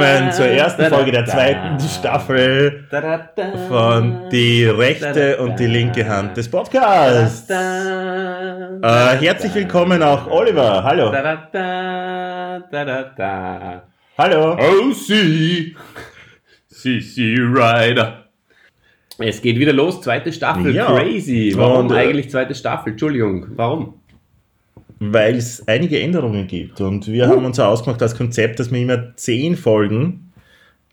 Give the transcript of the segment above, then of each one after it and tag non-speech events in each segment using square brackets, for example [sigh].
willkommen zur ersten da, da, Folge der zweiten Staffel von Die rechte und die linke Hand des Podcasts. Äh, herzlich willkommen auch Oliver. Hallo. Hallo. Oh, sie. Sie, sie, Rider. Es geht wieder los, zweite Staffel. Ja. Crazy. Warum Und, äh, eigentlich zweite Staffel? Entschuldigung, warum? Weil es einige Änderungen gibt und wir haben uns ja ausgemacht als Konzept, dass wir immer zehn Folgen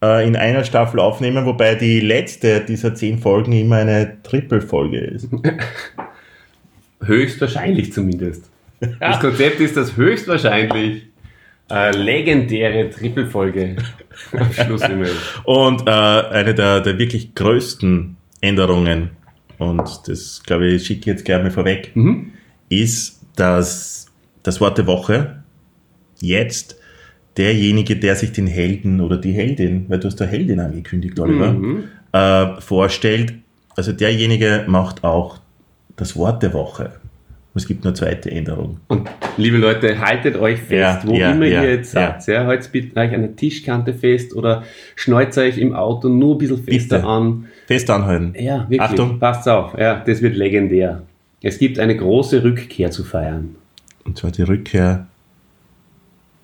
äh, in einer Staffel aufnehmen, wobei die letzte dieser zehn Folgen immer eine Triple-Folge ist. [laughs] Höchstwahrscheinlich zumindest. Das Konzept ist das höchstwahrscheinlich äh, legendäre Trippelfolge [laughs] am Schluss immer. ist. Und äh, eine der, der wirklich größten Änderungen, und das glaube ich, schicke ich jetzt gerne mal vorweg, Mhm. ist, dass das Wort der Woche jetzt derjenige, der sich den Helden oder die Heldin, weil du hast der Heldin angekündigt, Oliver, Mhm. äh, vorstellt, also derjenige macht auch das Wort der Woche. Es gibt eine zweite Änderung. Und liebe Leute, haltet euch fest, Ja, wo ja, immer ja, ihr jetzt seid. Ja. Haltet bitte euch an der Tischkante fest oder schneuzt euch im Auto nur ein bisschen fester Bitte. an. Fest anhalten. Ja, wirklich. Achtung. Passt auf. Ja, das wird legendär. Es gibt eine große Rückkehr zu feiern. Und zwar die Rückkehr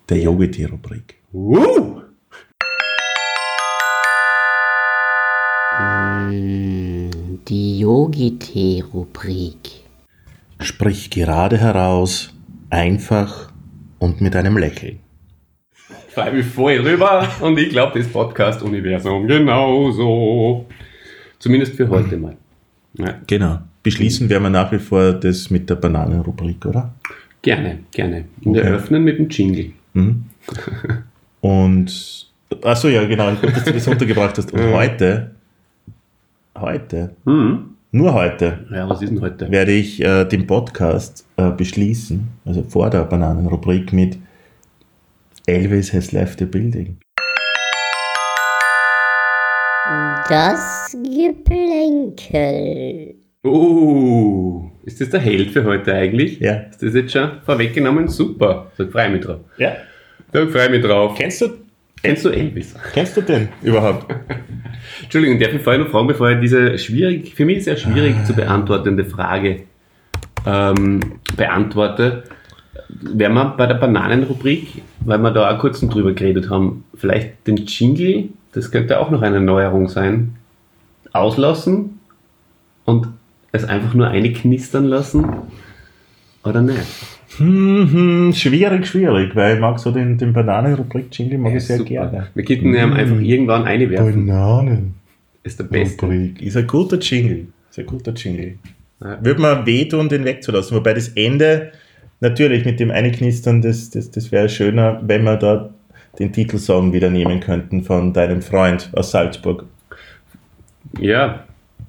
der Yogiti-Rubrik. Uh! Die Yogi-Tee-Rubrik. Sprich gerade heraus, einfach und mit einem Lächeln. Freue mich voll rüber und ich glaube, das Podcast-Universum genauso. Zumindest für heute mal. Ja, Genau. Beschließen werden wir nach wie vor das mit der Bananenrubrik, oder? gerne, gerne. Und Okay. eröffnen mit dem Jingle. Mhm. Und, achso, ja, genau, ich gut, dass du das untergebracht hast. Und heute, heute, Mhm. nur heute, Ja, was ist denn heute? werde ich äh, den Podcast äh, beschließen, also vor der Bananenrubrik mit Elvis has left the building. Das Geplänkel. Oh, ist das der Held für heute eigentlich? Ja. Ist das jetzt schon vorweggenommen? Super. Da freue ich mich drauf. Ja. Da freue ich mich drauf. Kennst du, Kennst du Elvis? kennst du den überhaupt? [laughs] Entschuldigung, darf ich vorher noch fragen, bevor ich diese schwierig, für mich sehr schwierig Ah. zu beantwortende Frage ähm, beantworte, werden wir bei der Bananenrubrik, weil wir da auch kurz drüber geredet haben, vielleicht den Jingle, das könnte auch noch eine Neuerung sein, auslassen und es einfach nur einknistern lassen oder nicht? Hm, hm, schwierig, schwierig, weil ich mag so den, den Bananenrubrik-Jingle mag Ja, ich sehr super. gerne. Wir könnten ihn einfach irgendwann einwerfen. Bananenrubrik Ist der Beste. ist ein guter Jingle. Ist ein guter Jingle. Ja. Würde mir wehtun, den wegzulassen. Wobei das Ende, natürlich mit dem Einknistern, das, das, das wäre schöner, wenn wir da den Titelsong wieder nehmen könnten von deinem Freund aus Salzburg. Ja,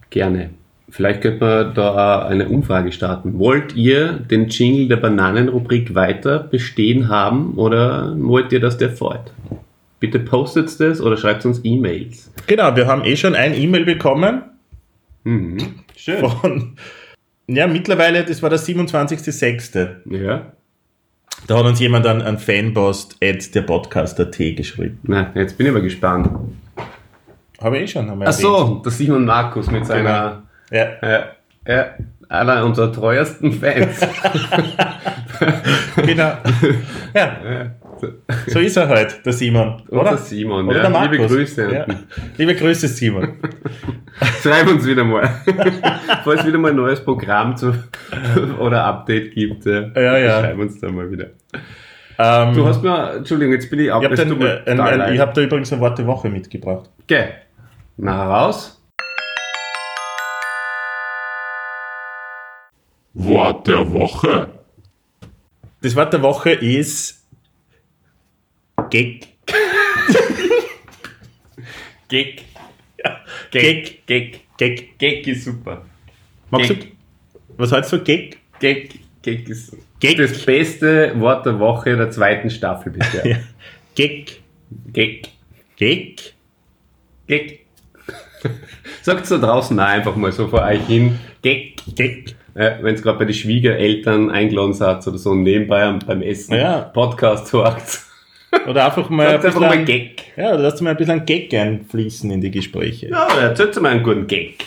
gerne. Vielleicht könnte man da eine Umfrage starten. Wollt ihr den Jingle der Bananenrubrik weiter bestehen haben oder wollt ihr, dass der fort? Bitte postet das oder schreibt uns E-Mails. Genau, wir haben eh schon ein E-Mail bekommen Mhm. Schön. von, ja, mittlerweile, das war der 27.06. Ja. Da hat uns jemand an, an fanpost at der Podcast.at geschrieben. Na, jetzt bin ich mal gespannt. Habe ich eh schon einmal Ach so, der Simon Markus mit seiner, Ja. ja, ja, einer unserer treuesten Fans. [laughs] Genau. ja, ja. so ist er halt, der Simon. Und Oder? der Simon, Oder ja. der Markus. Liebe Grüße. Ja. Liebe Grüße, Simon. [laughs] Schreib uns wieder mal, [laughs] falls wieder mal ein neues Programm zu, oder Update gibt. Ja, Ja, ja. Schreib uns da mal wieder. Ähm, Du hast mir, Entschuldigung, jetzt bin ich ab. ich habe äh, ich hab da übrigens ein Wort der Woche mitgebracht. Okay. Na heraus. Wort der Woche. Das Wort der Woche ist Gag. [laughs] Gag. Gag. Gag. Gag. Gag ist super. Magst du, Gag. was heißt so Gag? Gag. Gag ist Gag. das beste Wort der Woche der zweiten Staffel bisher. [laughs] Ja. Gag. Gag. Gag. Gag. [laughs] Sagt da draußen auch einfach mal so vor euch hin. Gag. Gag. Ja, Wenn es gerade bei den Schwiegereltern eingeladen seid oder so nebenbei beim Essen Ja. Podcast hört. [laughs] Oder einfach mal ein Sagt einfach mal bisschen, Gag. ja, oder lasst mal ein bisschen Gag einfließen in die Gespräche. Ja, oder erzählt mal einen guten Gag.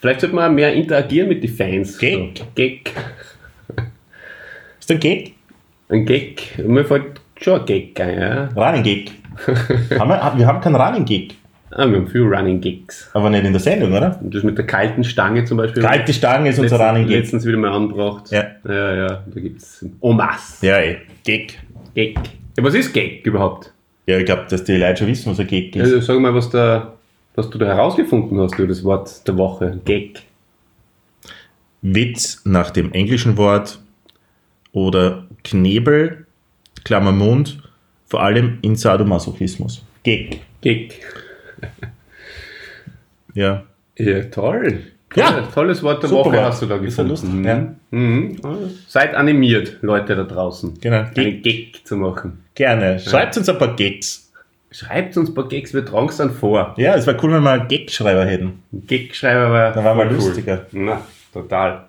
Vielleicht sollte man mehr interagieren mit den Fans. Gag. So, Gag. Ist ein Gag? Ein Gag. Mir fällt schon ein Gag ein, ja. Running Gag. [laughs] haben wir, wir haben keinen Running Gag. Ah, wir haben viel Running Gigs. Aber nicht in der Sendung, oder? Das mit der kalten Stange zum Beispiel. Kalte Stange ist unser letztens, Running Gag. letztens wieder mal angebracht. Ja. Ja, ja. Da gibt es Omas. Ja, ey. Gag. Gag. Ja, was ist Gag überhaupt? Ja, ich glaube, dass die Leute schon wissen, was ein Gag ist. Also, sag mal, was, da, was du da herausgefunden hast über das Wort der Woche. Gag. Witz nach dem englischen Wort oder Knebel, Klammer Mund, vor allem in Sadomasochismus. Gag. Gag. Ja. Ja, toll. Ja. Toll- Tolles Wort der Super Woche Wort. hast du da Ist ja gefunden. ja. Mhm. Seid animiert, Leute da draußen. Genau. Einen Gag zu machen. Gerne. Schreibt uns ein paar Gags. Schreibt uns ein paar Gags, wir tragen es dann vor. Ja, es wäre cool, wenn wir einen Gagschreiber hätten. Gag-Schreiber war, Dann wir voll lustiger. Na, total.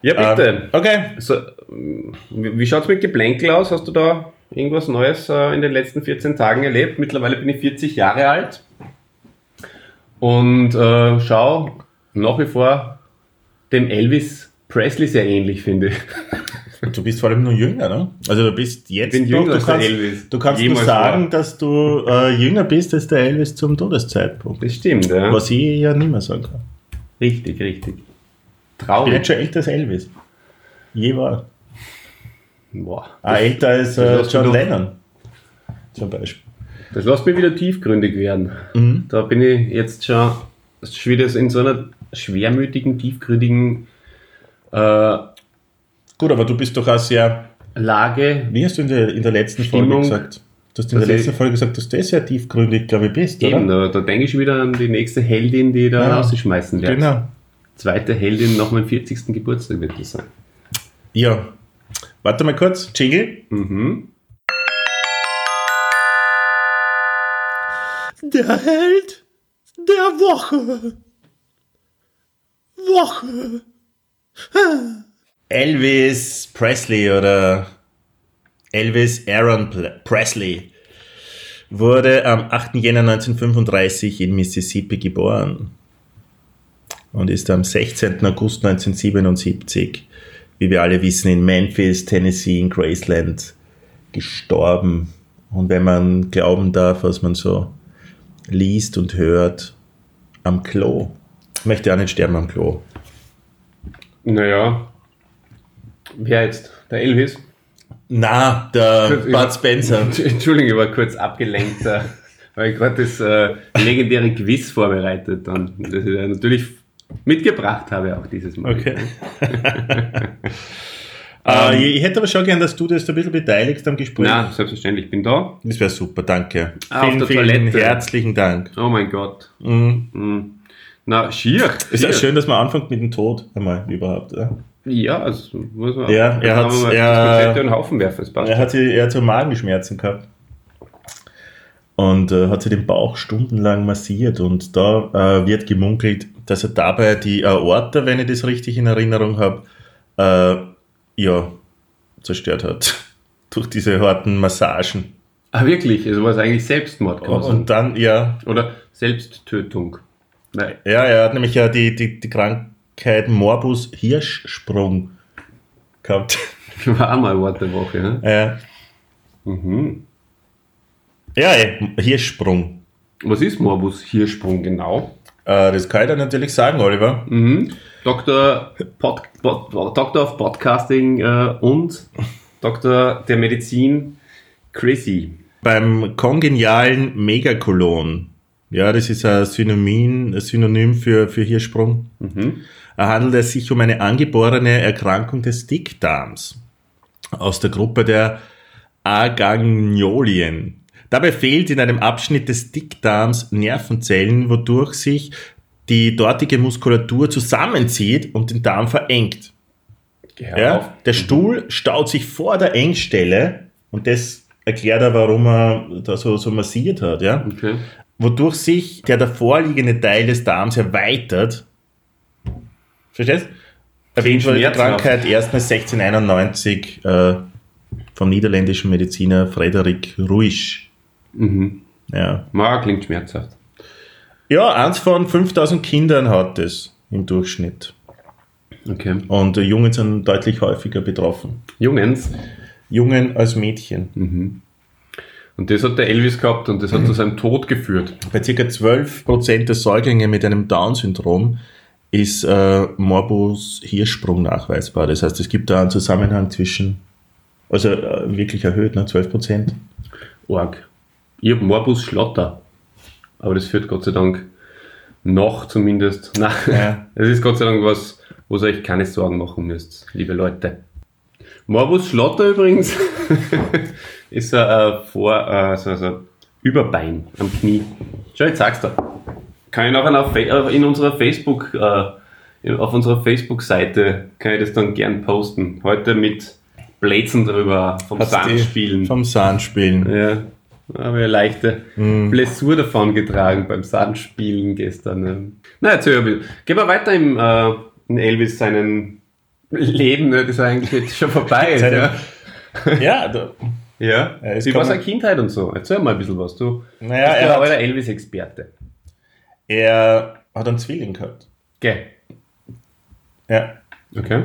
Ja, bitte. Ähm, okay. So, ähm, wie wie schaut's mit Geplänkel aus? Hast du da irgendwas Neues äh, in den letzten 14 Tagen erlebt? Mittlerweile bin ich 40 Jahre alt und äh, schau nach wie vor dem Elvis Presley sehr ähnlich, finde ich. [laughs] Du bist vor allem nur jünger, ne? Also du bist jetzt Ich bin jünger du der kannst, Elvis. Du kannst nur sagen, war. dass du äh, jünger bist als der Elvis zum Todeszeitpunkt. Das stimmt, ja. Was ich ja nicht mehr sagen kann. Richtig, richtig. Ich bin Traurig. jetzt schon älter als Elvis. Je war. Boah. Ah, älter als äh, John Lennon. Zum Beispiel. Das lässt mich wieder tiefgründig werden. Mhm. Da bin ich jetzt schon, wieder in so einer schwermütigen, tiefgründigen äh, Gut, aber du bist doch auch sehr. Lage. Wie hast du in der, in der letzten Folge Stimmung. gesagt? Du hast in der letzten Folge gesagt, dass du sehr tiefgründig, glaube ich, bist, Eben, oder? da, da denke ich wieder an die nächste Heldin, die da Ja. rausschmeißen werde. Genau. Zweite Heldin nach meinem 40. Geburtstag wird das sein. Ja. Warte mal kurz. Jingle. Mhm. Der Held der Woche. Woche. Elvis Presley oder Elvis Aaron Presley wurde am 8. Jänner 1935 in Mississippi geboren und ist am 16. August 1977, wie wir alle wissen, in Memphis, Tennessee, in Graceland gestorben. Und wenn man glauben darf, was man so liest und hört, am Klo. Ich möchte auch nicht sterben am Klo. Naja. Wer jetzt? Der Elvis? Na, der Bud Spencer. [laughs] Entschuldigung, ich war kurz abgelenkt, äh, weil ich gerade das äh, legendäre Quiz vorbereitet dann, das ich ja natürlich mitgebracht habe auch dieses Mal. Okay. [laughs] [laughs] äh, ich hätte aber schon gern, dass du das ein bisschen beteiligst am Gespräch. Na, selbstverständlich, ich bin da. Das wäre super, danke. Ah, auf vielen, der vielen Toilette. herzlichen Dank. Oh mein Gott. Mhm. Mhm. Na, schier. Ist ja schön, dass man anfängt mit dem Tod einmal überhaupt. Ja. Ja, also muss man. Ja, er mal er- das Haufen werfen. Das passt. Er hat, er hat so Magenschmerzen gehabt. Und äh, hat sich den Bauch stundenlang massiert. Und da äh, wird gemunkelt, dass er dabei die Aorta, wenn ich das richtig in Erinnerung habe, äh, ja, zerstört hat. [laughs] Durch diese harten Massagen. Ah, wirklich? Also war es eigentlich Selbstmord, sagen. Und dann, ja, Oder Selbsttötung. Nein. ja, er hat nämlich ja die, die, die Krankheit Morbus Hirschsprung gehabt. [laughs] War auch mal Wort der Woche. Ne? ja, Mhm. Ja, ey, Hirschsprung. Was ist Morbus Hirschsprung genau? Äh, das kann ich dir natürlich sagen, Oliver. Mhm. Doktor, Pod, Pod, Doktor of Podcasting äh, und Doktor der Medizin Chrissy. Beim kongenialen Megakolon, ja, das ist ein Synonym, ein Synonym für, für Hirschsprung, Mhm. handelt es sich um eine angeborene Erkrankung des Dickdarms aus der Gruppe der Aganglionien. Dabei fehlt in einem Abschnitt des Dickdarms Nervenzellen, wodurch sich die dortige Muskulatur zusammenzieht und den Darm verengt. Ja, auf. der Stuhl staut sich vor der Engstelle und das erklärt er, warum er da so, so massiert hat. Ja? Okay. wodurch sich der davorliegende Teil des Darms erweitert. Verstehst? Erwähnt wurde die. Krankheit erstmals 1691 äh, vom niederländischen Mediziner Frederik Ruisch. Mhm. Ja. Ja, klingt schmerzhaft. ja, eins von 5000 Kindern hat es im Durchschnitt. Okay. Und Jungen sind deutlich häufiger betroffen. Jungens. Jungen als Mädchen. Und das hat der Elvis gehabt und das hat zu seinem Tod geführt. Bei ca. 12% der Säuglinge mit einem Down-Syndrom ist äh, Morbus Hirschsprung nachweisbar. Das heißt, es gibt da einen Zusammenhang zwischen, also äh, wirklich erhöht, ne? 12%. Org. Ich habe Morbus Schlotter. Aber das führt Gott sei Dank noch zumindest. [laughs] Nein, Ja. es ist Gott sei Dank was, wo ihr euch keine Sorgen machen müsst, liebe Leute. Morbus Schlotter übrigens [laughs] ist ein äh, Vor-, äh, so, so Überbein am Knie. Schau, ich zeig's dir. Kann ich nachher äh, in unserer Facebook, äh, auf unserer Facebook-Seite kann ich das dann gern posten. Heute mit Blätzen drüber vom Hat's Sandspielen. Vom Sandspielen. Ja, habe ich eine leichte Blessur davon getragen beim Sandspielen gestern. ne. Na, erzähl ein bisschen. Gehen wir weiter im, äh, in Elvis seinen Leben, ne, das ist eigentlich jetzt schon vorbei. [laughs] ist, ja. Ja, da, ja. Ja, Wie war seine Kindheit und so? Erzähl mal ein bisschen was. Du Naja, bist er ja der Elvis-Experte. er hat einen Zwilling gehabt. Gell. Ja. Okay.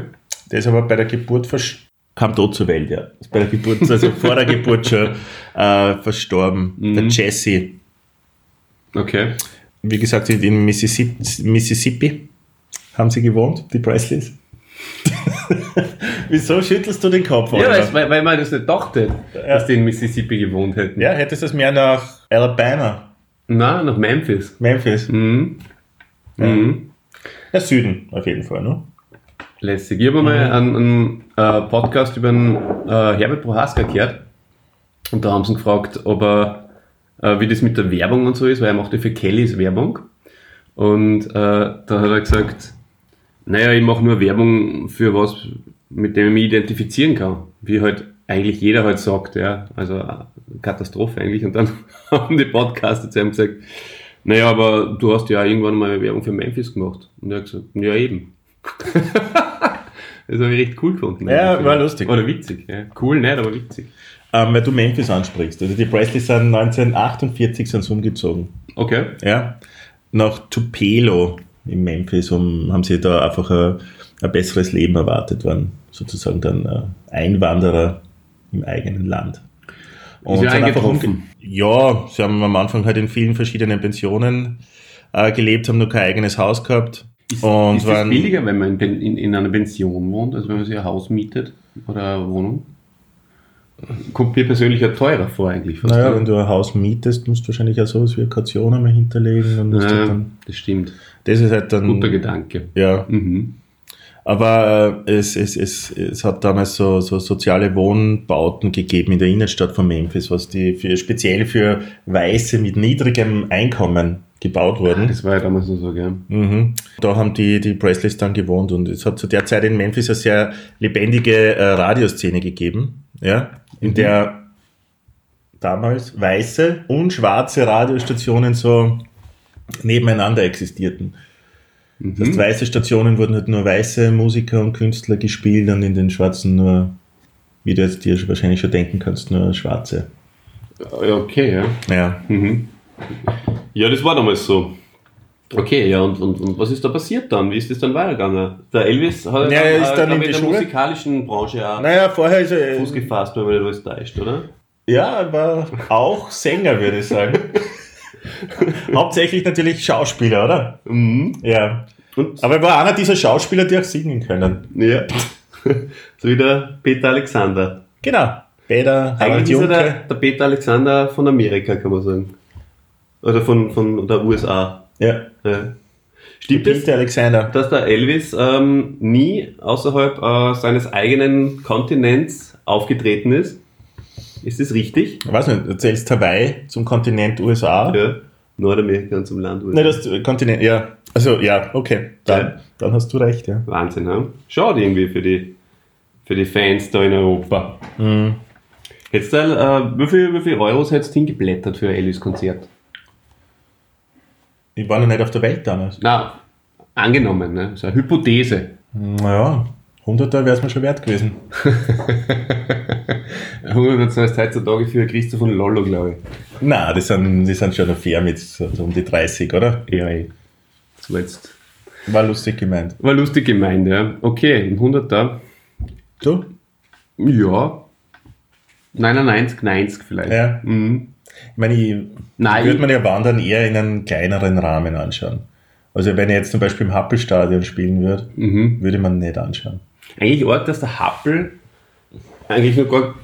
Der ist aber bei der Geburt vers kam tot zur Welt, ja. Ist bei der Geburt, also [laughs] vor der Geburt schon äh, verstorben. Der Jesse. Okay. Wie gesagt, in, in Mississippi, haben sie gewohnt, die Presleys. [laughs] Wieso schüttelst du den Kopf? Ja, weil, weil, man das nicht dachte, dass die in Mississippi gewohnt hätten. ja, hättest du das mehr nach Alabama, Na, nach Memphis. Memphis, Mhm. Mhm. der Süden auf jeden Fall, ne? Lässig. Ich habe mal einen, einen äh, Podcast über einen äh, Herbert Prohaska gehört. Und da haben sie ihn gefragt, ob er, äh, wie das mit der Werbung und so ist, weil er macht ja für Kellys Werbung. Und äh, da hat er gesagt, naja, ich mache nur Werbung für was, mit dem ich mich identifizieren kann. Wie halt eigentlich jeder halt sagt, ja. Also Katastrophe eigentlich. Und dann [laughs] haben die Podcaster zu ihm gesagt, naja, aber du hast ja irgendwann mal Werbung für Memphis gemacht. Und er hat gesagt, ja eben. [laughs] das habe ich recht cool gefunden. Ja, war lustig. Oder witzig. Ja. Cool nicht, aber witzig. Ähm, weil du Memphis ansprichst. Also die Presleys sind 1948 sind sie umgezogen. Okay. Ja, nach Tupelo in Memphis um, haben sie da einfach ein, ein besseres Leben erwartet, waren sozusagen dann äh, Einwanderer im eigenen Land. ja sind einfach umge- Ja, sie haben am Anfang halt in vielen verschiedenen Pensionen äh, gelebt, haben nur kein eigenes Haus gehabt. Ist, und ist das waren, billiger, wenn man in, in, in einer Pension wohnt, als wenn man sich ein Haus mietet oder eine Wohnung? Kommt mir persönlich ja teurer vor eigentlich. naja, oder? wenn du ein Haus mietest, musst du wahrscheinlich auch sowas wie eine Kaution einmal hinterlegen. Und musst halt dann, das stimmt. das ist halt dann. Guter Gedanke. Ja, Mhm. Aber äh, es, es, es, es hat damals so, so soziale Wohnbauten gegeben in der Innenstadt von Memphis, was die für, speziell für Weiße mit niedrigem Einkommen gebaut wurden. Das war ja damals nur so, gell? Mhm. Da haben die, die Presleys dann gewohnt und es hat zu der Zeit in Memphis eine sehr lebendige äh, Radioszene gegeben, ja, in der damals weiße und schwarze Radiostationen so nebeneinander existierten. Das heißt, weiße Stationen wurden halt nur weiße Musiker und Künstler gespielt und in den schwarzen nur, wie du jetzt dir wahrscheinlich schon denken kannst, nur schwarze. Ja, Okay, ja. Ja. Mhm. Ja, das war damals so. Okay, ja, und, und, und was ist da passiert dann? Wie ist das dann weitergegangen? Der Elvis hat Ja, er ist dann in ich, die der Schule. musikalischen Branche auch Naja, vorher ist er. Fuß gefasst, wenn man nicht alles täuscht, oder? Ja, er war auch Sänger, würde ich sagen. [laughs] Hauptsächlich natürlich Schauspieler, oder? Mhm. Ja. Und, Aber er war einer dieser Schauspieler, die auch singen können. ja. [laughs] so wie der Peter Alexander. Genau. Peter, Eigentlich ist er der, der Peter Alexander von Amerika, kann man sagen. Oder von, von der USA. Ja. Ja. Stimmt es, Alexander. dass der Elvis ähm, nie außerhalb äh, seines eigenen Kontinents aufgetreten ist? Ist das richtig? Ich weiß nicht, du zählst Hawaii zum Kontinent USA? Ja. Nordamerika und zum Land USA. Nein, das äh, Kontinent, ja. Also, ja, okay. Dann, Ja. dann hast du recht, ja. Wahnsinn, ja? Schade irgendwie für die, für die Fans da in Europa. Mhm. Hättest du, äh, wie viel, wie viel Euros hättest du hingeblättert für ein Elvis-Konzert? Ich war noch nicht auf der Welt damals. Na, angenommen, ne? So eine Hypothese. Naja, 100er wäre es mir schon wert gewesen. [laughs] 100 heißt heutzutage für Christoph von Lollo, glaube Na, die sind, die sind schon fair mit so, so um die 30, oder? ich. Ja, eh. Das war lustig gemeint. War lustig gemeint, ja. Okay, ein 100er. Du? Ja. 99, 90 vielleicht. Ja. Mhm. Ich meine, ich Nein. würde man ja Wandern eher in einem kleineren Rahmen anschauen. Also wenn ich jetzt zum Beispiel im Happelstadion spielen würde, Mhm. würde man nicht anschauen. Eigentlich arg, dass der Happel eigentlich noch gar,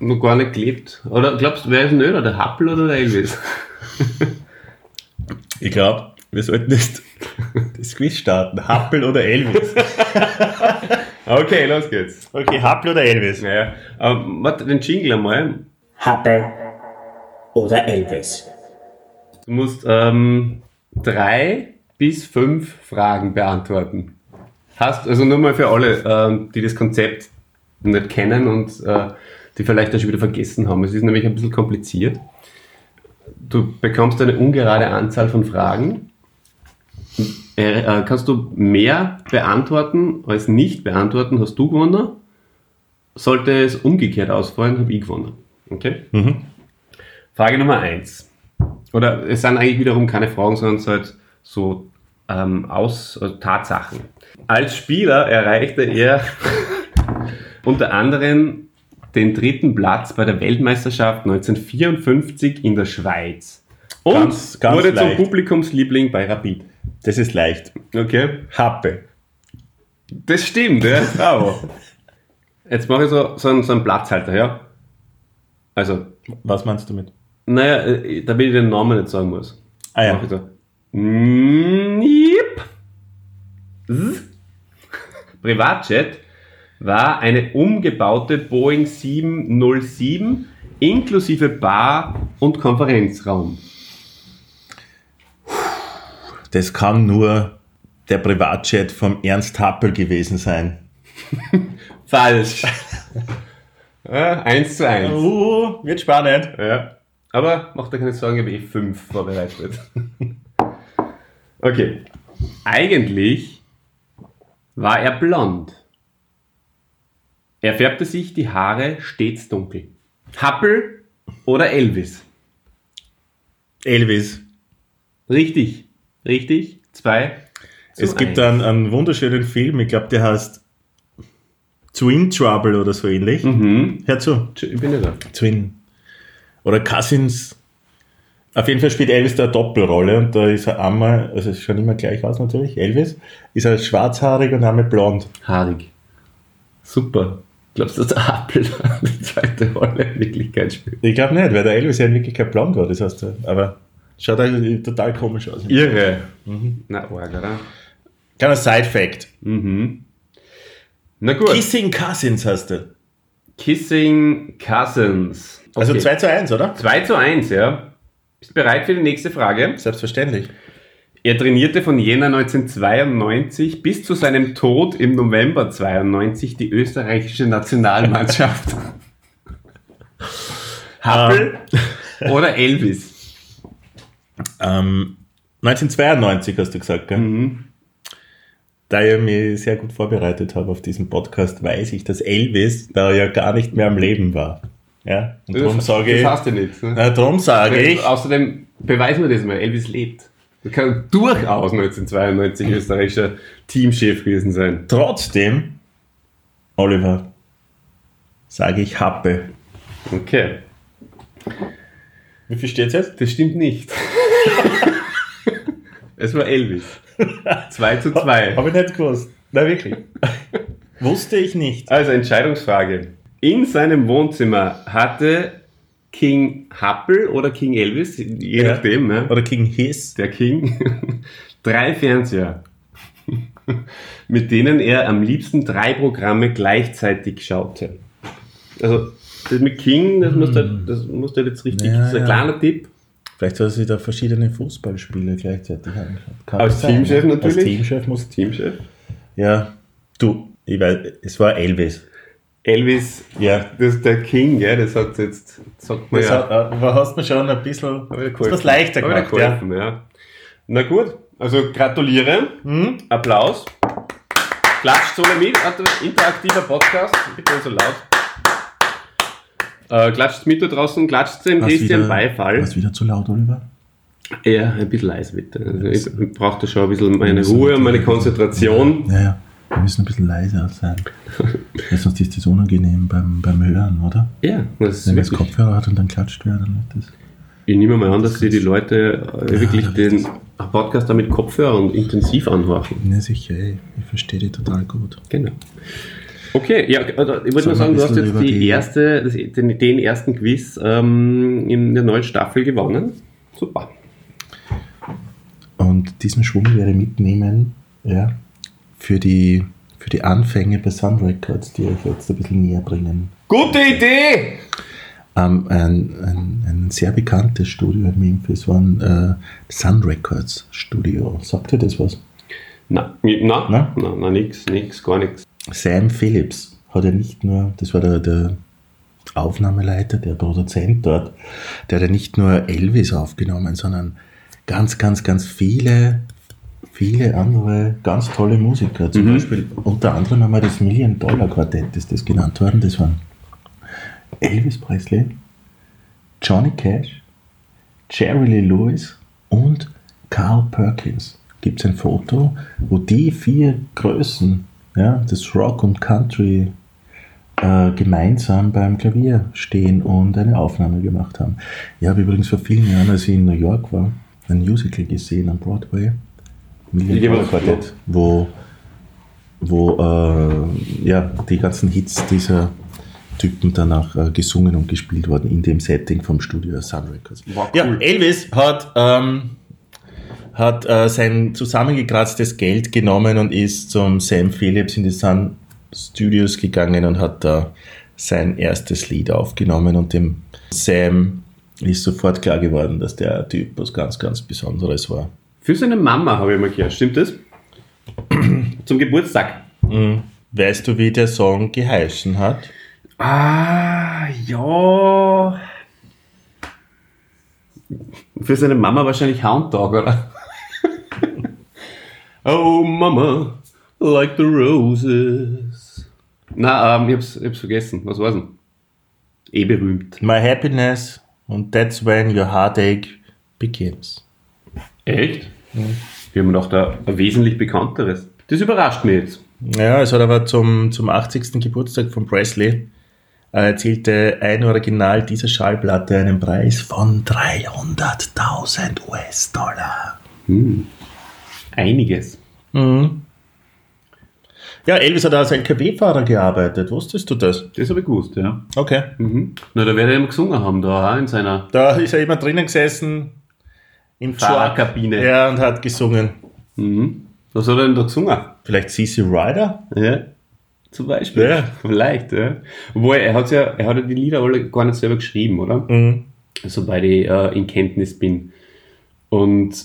noch gar nicht gelebt. Oder glaubst du, wer ist nöder, der Happel oder der Elvis? [laughs] Ich glaube, wir sollten jetzt das Quiz starten. Happel oder Elvis? [laughs] Okay, los geht's. Okay, Happel oder Elvis? Naja, aber warte, den Jingle einmal. Happel oder Elvis. Du musst ähm, drei bis fünf Fragen beantworten. Hast also nur mal für alle, ähm, die das Konzept nicht kennen und äh, die vielleicht auch schon wieder vergessen haben. Es ist nämlich ein bisschen kompliziert. Du bekommst eine ungerade Anzahl von Fragen. Äh, äh, kannst du mehr beantworten als nicht beantworten, hast du gewonnen. Sollte es umgekehrt ausfallen, habe ich gewonnen. Okay? Frage Nummer eins. Oder es sind eigentlich wiederum keine Fragen, sondern es sind halt so ähm, Aus also Tatsachen. Als Spieler erreichte er [laughs] unter anderem den dritten Platz bei der Weltmeisterschaft 1954 in der Schweiz. Und Ganz- ganz wurde leicht. zum Publikumsliebling bei Rapid. Das ist leicht. Okay? Happe. Das stimmt, ja. [laughs] Bravo. Jetzt mache ich so, so, einen, so einen Platzhalter, ja? Also, Was meinst du mit? Naja, äh, damit ich den Namen nicht sagen muss. Ah ja. Mach ich so. Privatjet war eine umgebaute Boeing 707 inklusive Bar und Konferenzraum. Das kann nur der Privatjet vom Ernst Happel gewesen sein. [laughs] Falsch. [laughs] ja, eins zu eins. Uh, wird spannend. Ja. Aber macht dir keine Sorgen, ich habe eh fünf vorbereitet. okay. Eigentlich war er blond. Er färbte sich die Haare stets dunkel. Happel oder Elvis? Elvis. Richtig. Richtig. Zwei. Es gibt einen, einen wunderschönen Film, ich glaube, der heißt Twin Trouble oder so ähnlich. Mhm. Hör zu. Ich bin ja da. Twin. Oder Cousins. Auf jeden Fall spielt Elvis da eine Doppelrolle und da ist er einmal, also es schaut immer gleich aus natürlich, Elvis, ist er schwarzhaarig und einmal blond. Haarig. Super. Glaubst du, dass der Happel [laughs] die zweite Rolle in Wirklichkeit spielt? Ich glaube nicht, weil der Elvis ja in Wirklichkeit blond war, das heißt, aber schaut eigentlich total komisch aus. Irre. Na, arg, oder? Kleiner Side-Fact. Mhm. Na gut. Kissing Cousins heißt der. Kissing Cousins. Also Okay. 2 zu 1, oder? 2 zu 1, ja. Bist bereit für die nächste Frage? Selbstverständlich. Er trainierte von Jänner 1992 bis zu seinem Tod im November 92 die österreichische Nationalmannschaft. [laughs] Happel oder Elvis? Ähm, 1992 hast du gesagt, gell? Mhm. Da ich mich sehr gut vorbereitet habe auf diesen Podcast, weiß ich, dass Elvis da ja gar nicht mehr am Leben war. Ja, und darum sage das ich, hast du nichts. Ne? na, darum sage ich, Außerdem beweisen wir das mal, Elvis lebt. Er kann durchaus 1992 österreichischer Teamchef gewesen sein. trotzdem, Oliver, sage ich Happe. Okay. Wie viel steht's jetzt? Das stimmt nicht. [laughs] es war Elvis. 2 zu 2. Habe ich nicht gewusst. Na wirklich. Wusste ich nicht. Also Entscheidungsfrage. In seinem Wohnzimmer hatte King Happel oder King Elvis, je Ja. nachdem, ne? Oder King Hiss. der King, [laughs] drei Fernseher, [laughs] mit denen er am liebsten drei Programme gleichzeitig schaute. Also das mit King, das musst du, das musst du jetzt richtig, Ja, das ist ein ja. kleiner Tipp. Vielleicht hat er sich da verschiedene Fußballspiele gleichzeitig angeschaut. Kann Als sein, Teamchef natürlich. Als Teamchef muss. Teamchef. Ja, du, ich weiß, es war Elvis. Elvis, Ja. das ist der King, gell? das hat jetzt, sagt man Das ja. hat, äh, hast mir schon ein bisschen was leichter gemacht. Ja. geholfen, ja. Na gut, also gratuliere. Mhm. Applaus. Klatscht so mit, interaktiver Podcast. Bitte nicht so laut. Äh, klatscht mit da draußen, klatscht dem Christian wieder- Beifall. Was wieder zu laut, Oliver? Ja, ein bisschen leise bitte. Also ich, ich brauche da schon ein bisschen meine Ruhe und meine Konzentration. Ja, ja. Wir müssen ein bisschen leiser sein. [laughs] Weil sonst ist das unangenehm beim, beim Hören, oder? Ja, das ist Wenn man wirklich. Kopfhörer hat und dann klatscht wer, dann wird das. Ich nehme mal an, dass sie die Leute äh, wirklich da den Podcast da mit Kopfhörern intensiv anhorchen. Ja, sicher, ey. Ich verstehe die total gut. Genau. Okay, ja, ich wollte nur sagen, du hast jetzt die erste, das, den, den ersten Quiz ähm, in der neuen Staffel gewonnen. Super. Und diesen Schwung werde ich mitnehmen, ja, für die, für die Anfänge bei Sun Records, die euch jetzt ein bisschen näher bringen. Gute Idee! Ähm, ein, ein, ein sehr bekanntes Studio in Memphis war ein äh, Sun Records Studio. Sagt ihr das was? Na, na, Na? na, na, nix, nix, gar nix. Sam Phillips hat ja nicht nur, das war der, der Aufnahmeleiter, der Produzent dort, der hat ja nicht nur Elvis aufgenommen, sondern ganz, ganz, ganz viele, viele andere ganz tolle Musiker. Zum Beispiel unter anderem einmal das Million Dollar Quartett, ist das genannt worden. Das waren Elvis Presley, Johnny Cash, Jerry Lee Lewis und Carl Perkins. Gibt es ein Foto, wo die vier Größen ja, des Rock und Country äh, gemeinsam beim Klavier stehen und eine Aufnahme gemacht haben. Ich habe übrigens vor vielen Jahren, als ich in New York war, ein Musical gesehen am Broadway, Million Ich habe Dollar das Quartett, wo, wo äh, ja, die ganzen Hits dieser Typen danach äh, gesungen und gespielt wurden in dem Setting vom Studio Sun Records. Ja, cool. Elvis hat, ähm, hat äh, sein zusammengekratztes Geld genommen und ist zum Sam Phillips in die Sun Studios gegangen und hat da sein erstes Lied aufgenommen und dem Sam ist sofort klar geworden, dass der Typ was ganz, ganz Besonderes war. Für seine Mama habe ich mal gehört, stimmt das? [clears throat] Zum Geburtstag. Weißt du, wie der Song geheißen hat? Ah, ja. Für seine Mama wahrscheinlich Hound Dog, oder? [laughs] oh, Mama, like the roses. Na, ähm, ich, hab's, ich hab's vergessen. Was war's denn? Eh berühmt. My Happiness und That's When Your Heartache Begins. Echt? Wir haben doch da ein wesentlich bekannteres. Das überrascht mich jetzt. Ja, es hat aber zum, zum 80. Geburtstag von Presley äh, erzielte ein Original dieser Schallplatte einen Preis von 300.000 US-Dollar. Einiges. Ja, Elvis hat als LKW-Fahrer gearbeitet. Wusstest du das? Das habe ich gewusst, ja. Okay. Mhm. Na, da werde er immer gesungen haben, da auch in seiner Da ist er immer drinnen gesessen im. Fahrerkabine. Ja, und hat gesungen. Mhm. Was hat er denn da gesungen? Vielleicht CC Ryder? Ja. Zum Beispiel. Ja. Vielleicht, ja. Obwohl, er hat ja, er hat ja die Lieder alle gar nicht selber geschrieben, oder? Mhm. Soweit ich äh, in Kenntnis bin. Und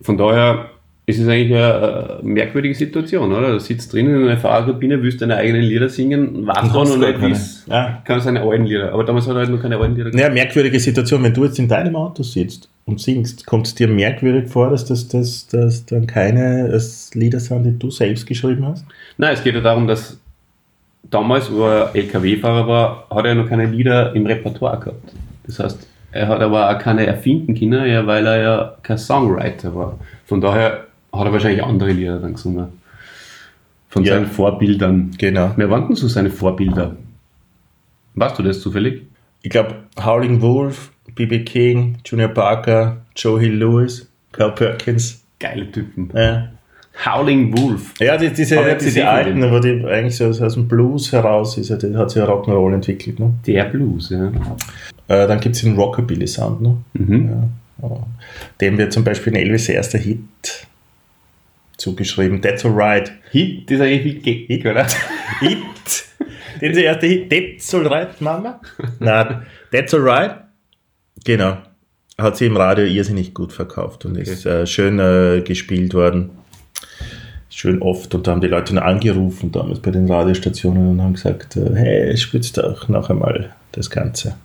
von daher ist es eigentlich eine, äh, merkwürdige Situation, oder? Du sitzt drinnen in einer Fahrerkabine, willst deine eigenen Lieder singen, warst hast und nicht wiss, Ja. kann seine alten Lieder. Aber damals hat er halt noch keine alten Lieder Ja, merkwürdige Situation. Wenn du jetzt in deinem Auto sitzt und singst, kommt es dir merkwürdig vor, dass das, das, das dann keine Lieder sind, die du selbst geschrieben hast? Nein, es geht ja darum, dass damals, wo er LKW-Fahrer war, hat er noch keine Lieder im Repertoire gehabt. Das heißt, er hat aber auch keine erfinden können, ja, weil er ja kein Songwriter war. Von daher hat er wahrscheinlich andere Lieder dann gesungen. Von Ja. seinen Vorbildern. Genau. Wer waren denn so seine Vorbilder? Weißt du das zufällig? Ich glaube, Howling Wolf, B.B. King, Junior Parker, Joe Hill Lewis, Carl Perkins. Geile Typen. Ja, Howling Wolf. ja die, diese, diese alten, wo die eigentlich so aus dem Blues heraus ist, die hat sich ja Rock'n'Roll entwickelt. Ne? Der Blues, ja. Äh, dann gibt es den Rockabilly-Sound. Ne? Mhm. Ja. Dem wird zum Beispiel in Elvis erster Hit zugeschrieben. That's alright. Hit ist eigentlich wie Gig, oder? Hit. [laughs] Den sie erste Hit. That's alright, Mama? [laughs] Nein, That's alright. Genau. Hat sie im Radio irrsinnig gut verkauft und ist äh, schön äh, gespielt worden. Schön oft. Und da haben die Leute noch angerufen damals bei den Radiostationen und haben gesagt, äh, hey, spielst doch noch einmal das Ganze.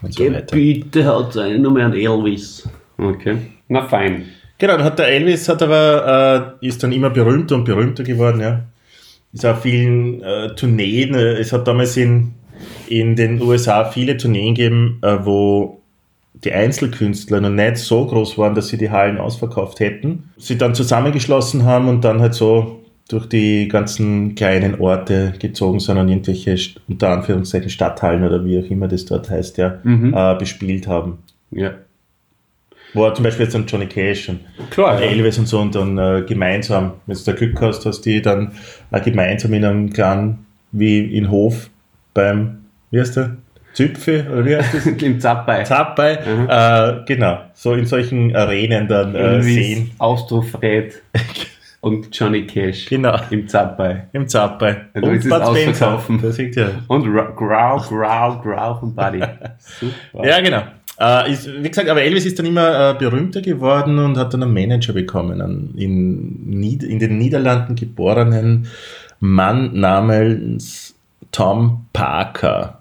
Und so weiter. Bitte hat seine Nummer an Elvis. Okay. Na fein. Genau, dann hat der Elvis hat aber, äh, ist dann immer berühmter und berühmter geworden, ja. Ist auf vielen äh, Tourneen, äh, es hat damals in, in den USA viele Tourneen gegeben, äh, wo die Einzelkünstler noch nicht so groß waren, dass sie die Hallen ausverkauft hätten. Sie dann zusammengeschlossen haben und dann halt so durch die ganzen kleinen Orte gezogen sind und irgendwelche, unter Anführungszeichen, Stadthallen oder wie auch immer das dort heißt, ja, Mhm. äh, bespielt haben. Ja. Wo zum Beispiel jetzt dann Johnny Cash und Klar, ja. Elvis und so und dann äh, gemeinsam, wenn du da Glück hast, dass die dann äh, gemeinsam in einem kleinen, wie in Hof beim, wie heißt der? Züpfe oder wie heißt das? [laughs] Im Zappei. Zappei, Mhm. äh, genau, so in solchen Arenen dann äh, sehen. Austrofred [laughs] und Johnny Cash. Genau, Im Zappei. im Zappei. Willst es Bud Spencer. Das ja. Und Ra- Growl, Growl, Growl von Buddy. [laughs] Super. Ja, genau. Äh, ist, wie gesagt, aber Elvis ist dann immer äh, berühmter geworden und hat dann einen Manager bekommen. Einen in, in den Niederlanden geborenen Mann namens Tom Parker.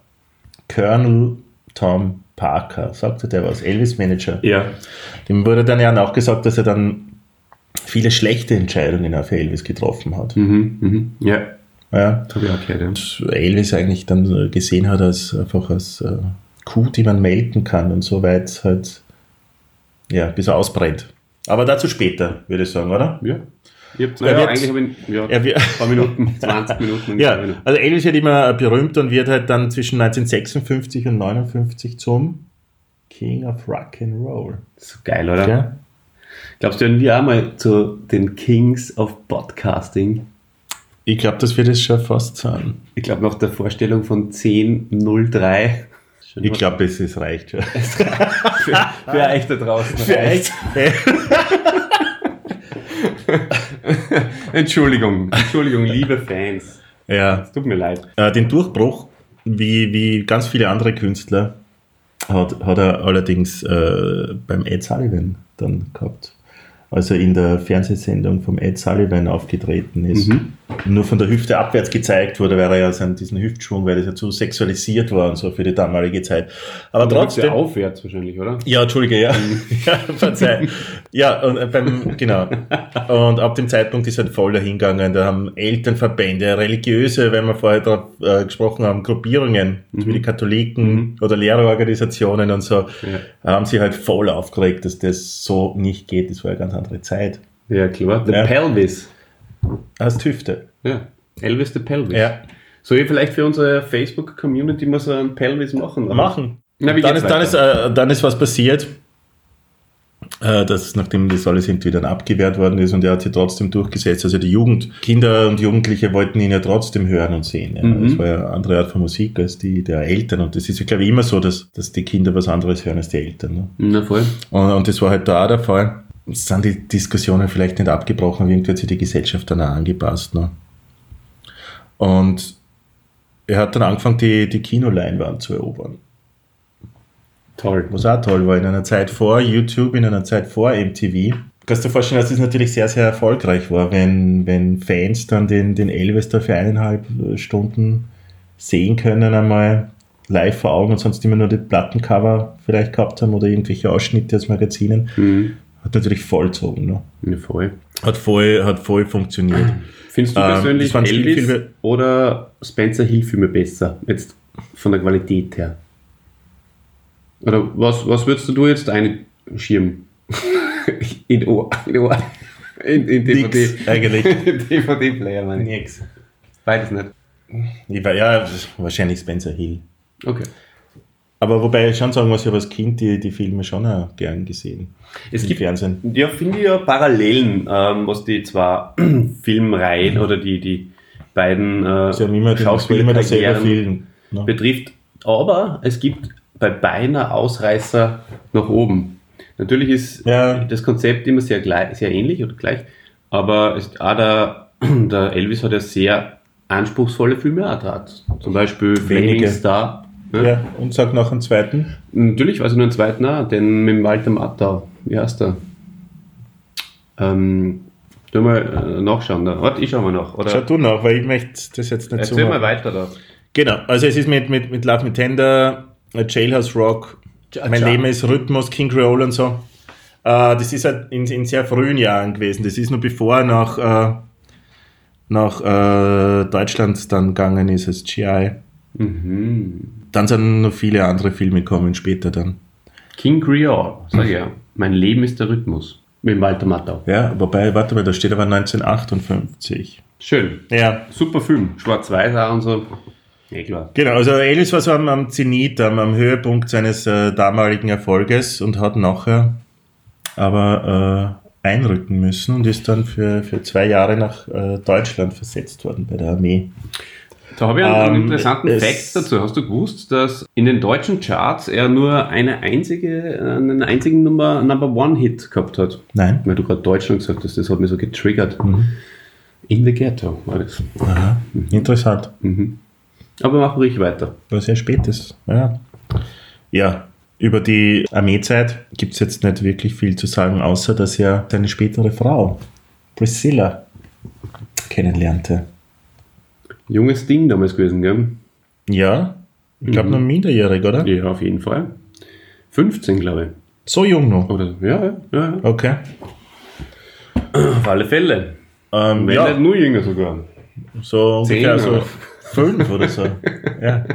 Colonel Tom Parker. Sagte der was? Elvis Manager. Ja. Dem wurde dann ja nachgesagt, dass er dann viele schlechte Entscheidungen auf Elvis getroffen hat. Mhm, mhm. Ja, Ja. habe ich auch gehört. Ja. Und Elvis eigentlich dann äh, gesehen hat als einfach als äh, Kuh, die man melken kann und so weit halt, ja, bis er ausbrennt. Aber dazu später, würde ich sagen, oder? Ja. Ich hab, Er naja, wird- eigentlich habe ich ja, Er wird, ein paar Minuten, [laughs] 20 Minuten. ja, ungefähr. also Elvis wird immer berühmt und wird halt dann zwischen 1956 und 59 zum King of Rock and Roll. So geil, oder? Ja? Glaubst du, werden wir auch mal zu den Kings of Podcasting? Ich glaube, das wird es schon fast sein. Ich glaube, nach der Vorstellung von 10.03 schon Ich glaube, es ist reicht schon. [laughs] für, für euch da draußen. Für reicht. [laughs] Entschuldigung, Entschuldigung, liebe Fans. ja, Es tut mir leid. Äh, den Durchbruch, wie, wie ganz viele andere Künstler, hat, hat er allerdings äh, beim Ed Sullivan dann gehabt. Als er in der Fernsehsendung vom Ed Sullivan aufgetreten ist. Mhm. Nur von der Hüfte abwärts gezeigt wurde, weil er ja seinen, diesen Hüftschwung, weil das ja zu sexualisiert war und so für die damalige Zeit. Aber Trotzdem trotzdem. aufwärts wahrscheinlich, oder? Ja, Entschuldige, ja. [laughs] ja verzeih. Ja, und äh, beim, genau. Und ab dem Zeitpunkt ist halt voll dahingegangen. Da haben Elternverbände, religiöse, wenn wir vorher drauf äh, gesprochen haben, Gruppierungen, wie die Katholiken oder Lehrerorganisationen und so, Ja. haben sich halt voll aufgeregt, dass das so nicht geht. Das war eine ganz andere Zeit. Ja, klar. The Ja. Pelvis. Als Hüfte. Ja. Elvis the Pelvis. Ja. Soll ich vielleicht für unsere Facebook-Community mal so einen Pelvis machen? oder? Machen. Na, wie dann, ist, dann, ist, äh, dann ist was passiert, äh, dass nachdem das alles irgendwie dann abgewehrt worden ist und er hat sich trotzdem durchgesetzt. Also die Jugend, Kinder und Jugendliche wollten ihn ja trotzdem hören und sehen. Ja. Mhm. Das war ja eine andere Art von Musik als die der Eltern. Und das ist ja, glaube ich, immer so, dass, dass die Kinder was anderes hören als die Eltern. Ne? Na voll. Und, und das war halt da auch der Fall. Sind die Diskussionen vielleicht nicht abgebrochen, irgendwie hat sich die Gesellschaft dann auch angepasst. Ne? Und er hat dann angefangen, die, die Kinoleinwand zu erobern. Toll. Was auch toll war, in einer Zeit vor YouTube, in einer Zeit vor MTV. Kannst du dir vorstellen, dass das natürlich sehr, sehr erfolgreich war, wenn, wenn Fans dann den, den Elvis da für eineinhalb Stunden sehen können, einmal live vor Augen und sonst immer nur die Plattencover vielleicht gehabt haben oder irgendwelche Ausschnitte aus Magazinen. Mhm. Hat natürlich vollzogen. Ne? Ja, voll. Hat voll, hat voll funktioniert. Findest du Ähm, persönlich waren Elvis Spielfilme- oder Spencer Hill Filme besser? Jetzt von der Qualität her. Oder was, was würdest du jetzt einschieben? [laughs] in Ohr. In, Ohr. in, in DVD. Nix, eigentlich. [laughs] DVD-Player, meine ich. Nix. Beides nicht. Ich war, ja, wahrscheinlich Spencer Hill. Okay. Aber wobei ich schon sagen muss, ich habe als Kind die, die Filme schon auch gern gesehen. Es Im gibt Fernsehen. Ja, finde ich ja Parallelen, ähm, was die zwei [clears throat] Filmreihen oder die, die beiden äh, Sie haben immer, Schauspielerkarrieren Film. Ne? betrifft. Aber es gibt bei beiden Ausreißer nach oben. Natürlich ist Ja. das Konzept immer sehr, gleich, sehr ähnlich oder gleich, aber es, auch der, [clears throat] der Elvis hat ja sehr anspruchsvolle Filme auch draht. Zum Beispiel Wenige. Flaming Star. Ne? Ja, und sag noch einen zweiten. Natürlich weiß ich nur einen zweiten auch, den mit dem Walter Matthau. Wie heißt der? Ähm, tu mal äh, nachschauen. Da. Warte, ich schau mal nach. Oder Schau du noch, weil ich möchte das jetzt nicht so erzähl mal weiter da. Genau, also es ist mit, mit, mit Love Me Tender, äh, Jailhouse Rock, Ja, Mein ja. Leben ist Rhythmus, King Creole und so. Äh, das ist halt in, in sehr frühen Jahren gewesen. Das ist nur bevor er nach, äh, nach äh, Deutschland dann gegangen ist als GI. Dann sind noch viele andere Filme gekommen später dann. King Creole, sag ich ja. Mein Leben ist der Rhythmus. Mit Walter Matthau. Ja, wobei, warte mal, da steht aber 1958. Schön. Ja, Super Film. Schwarz-Weiß auch und so. Ja, klar. genau. Also Elvis war so am, am Zenit, am, am Höhepunkt seines äh, damaligen Erfolges und hat nachher aber äh, einrücken müssen und ist dann für, für zwei Jahre nach äh, Deutschland versetzt worden bei der Armee. Da habe ich einen Ähm, interessanten es- Fact dazu. Hast du gewusst, dass in den deutschen Charts er nur eine einzige, einen einzigen Number, Number One Hit gehabt hat? Nein? Weil du gerade Deutschland gesagt hast, das hat mich so getriggert. In the Ghetto war das. Aha, interessant. Aber mach ruhig weiter. War sehr spätes. Ja. ja, über die Armeezeit gibt es jetzt nicht wirklich viel zu sagen, außer dass er seine spätere Frau, Priscilla, kennenlernte. Junges Ding damals gewesen, gell? Ja, ich glaube noch minderjährig, oder? Ja, auf jeden Fall. 15, glaube ich. So jung noch. Oder, ja, ja, ja. Okay. Auf alle Fälle. Ähm, Wenn ja, nicht nur jünger sogar. so zehn ungefähr so oder? fünf oder so. [laughs] ja.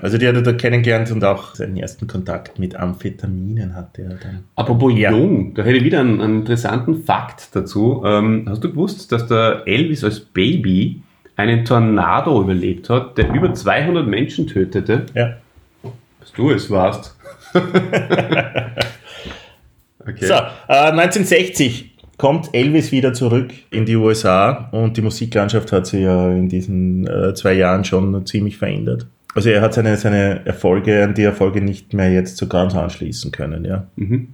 Also die hat er da kennengelernt und auch seinen ersten Kontakt mit Amphetaminen hatte er dann. Apropos Ja. jung, da hätte ich wieder einen, einen interessanten Fakt dazu. Ähm, hast du gewusst, dass der Elvis als Baby einen Tornado überlebt hat, der über 200 Menschen tötete? Ja. Dass du es warst. [laughs] okay. So, äh, 1960 kommt Elvis wieder zurück in die USA und die Musiklandschaft hat sich ja in diesen äh, zwei Jahren schon ziemlich verändert. Also er hat seine, seine Erfolge an die Erfolge nicht mehr jetzt so ganz anschließen können, ja. Mhm.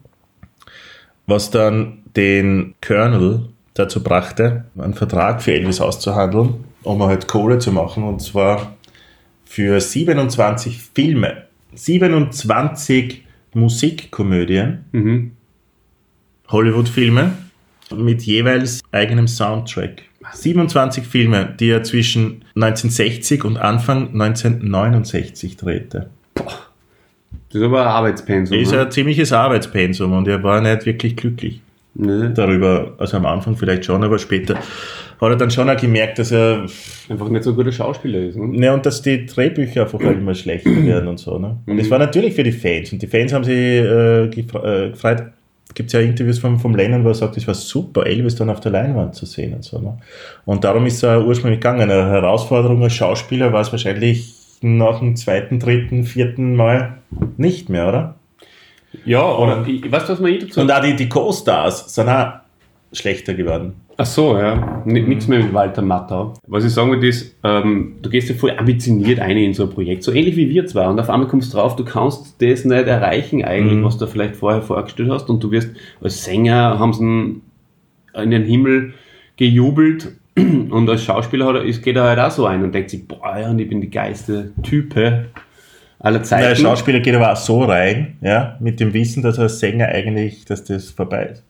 Was dann den Colonel dazu brachte, einen Vertrag für Elvis auszuhandeln, um halt Kohle zu machen und zwar für 27 Filme, 27 Musikkomödien Mhm. Hollywood-Filme mit jeweils eigenem Soundtrack. 27 Filme, die er zwischen 1960 und Anfang 1969 drehte. Das ist aber ein Arbeitspensum. Das ist ne? ein ziemliches Arbeitspensum und er war nicht wirklich glücklich ne? darüber. Also am Anfang vielleicht schon, aber später hat er dann schon auch gemerkt, dass er, Einfach nicht so ein guter Schauspieler ist. Ne? ne, und dass die Drehbücher einfach halt immer schlechter [clears throat] werden und so. Ne? Und das war natürlich für die Fans und die Fans haben sich äh, gefre äh, gefreut. Gibt es ja Interviews vom, vom Lennon, wo er sagt, es war super, Elvis dann auf der Leinwand zu sehen und so. Ne? Und darum ist er ursprünglich gegangen. Eine Herausforderung als Schauspieler war es wahrscheinlich nach dem zweiten, dritten, vierten Mal nicht mehr, oder? Ja, oder ich, weißt du, was man dazu Und auch die, die Co-Stars sind auch schlechter geworden. Ach so, ja. Nichts mehr mit Walter Matthau. Was ich sagen will, ist, ähm, du gehst ja voll ambitioniert ein in so ein Projekt, so ähnlich wie wir zwar. Und auf einmal kommst du drauf, du kannst das nicht erreichen eigentlich, was du vielleicht vorher vorgestellt hast. Und du wirst als Sänger, haben sie in den Himmel gejubelt. [clears throat] Und als Schauspieler hat er, geht er halt auch so ein und denkt sich, boah, ja, und ich bin die geilste Type aller Der Zeiten. Schauspieler geht aber auch so rein, ja, mit dem Wissen, dass er als Sänger eigentlich, dass das vorbei ist.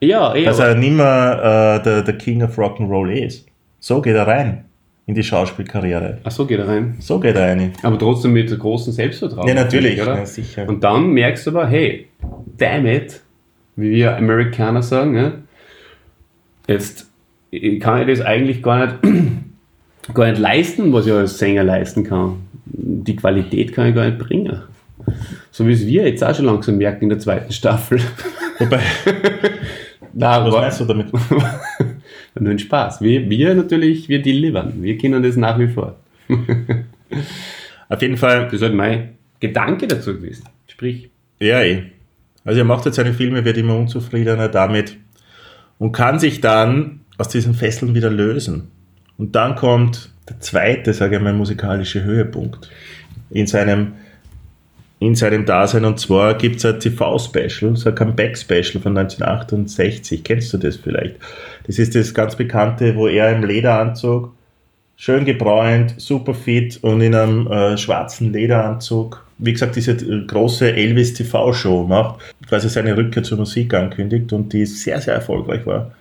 Ja, eh, Dass er nicht mehr äh, der, der King of Rock'n'Roll ist. So geht er rein in die Schauspielkarriere. Ach so geht er rein. So geht er rein. Aber trotzdem mit großem Selbstvertrauen. Ja, natürlich, oder? ja, sicher. Und dann merkst du aber, hey, damn it, wie wir Amerikaner sagen, ja, jetzt kann ich das eigentlich gar nicht, [clears throat] gar nicht leisten, was ich als Sänger leisten kann. Die Qualität kann ich gar nicht bringen. So wie es wir jetzt auch schon langsam merken in der zweiten Staffel. Wobei, [laughs] Na, was meinst du damit? [laughs] nur ein Spaß. Wir, wir natürlich, wir delivern. Wir kennen das nach wie vor. [laughs] Auf jeden Fall, Das ist halt mein Gedanke dazu gewesen. Sprich, ja, eh. Also er macht jetzt seine Filme, wird immer unzufriedener damit und kann sich dann aus diesen Fesseln wieder lösen. Und dann kommt der zweite, sage ich mal, musikalische Höhepunkt in seinem, in seinem Dasein. Und zwar gibt es ein TV-Special, so ein Comeback-Special von 1968. Kennst du das vielleicht? Das ist das ganz bekannte, wo er im Lederanzug, schön gebräunt, super fit und in einem äh, schwarzen Lederanzug, wie gesagt, diese äh, große Elvis TV-Show macht, quasi seine Rückkehr zur Musik ankündigt und die sehr, sehr erfolgreich war.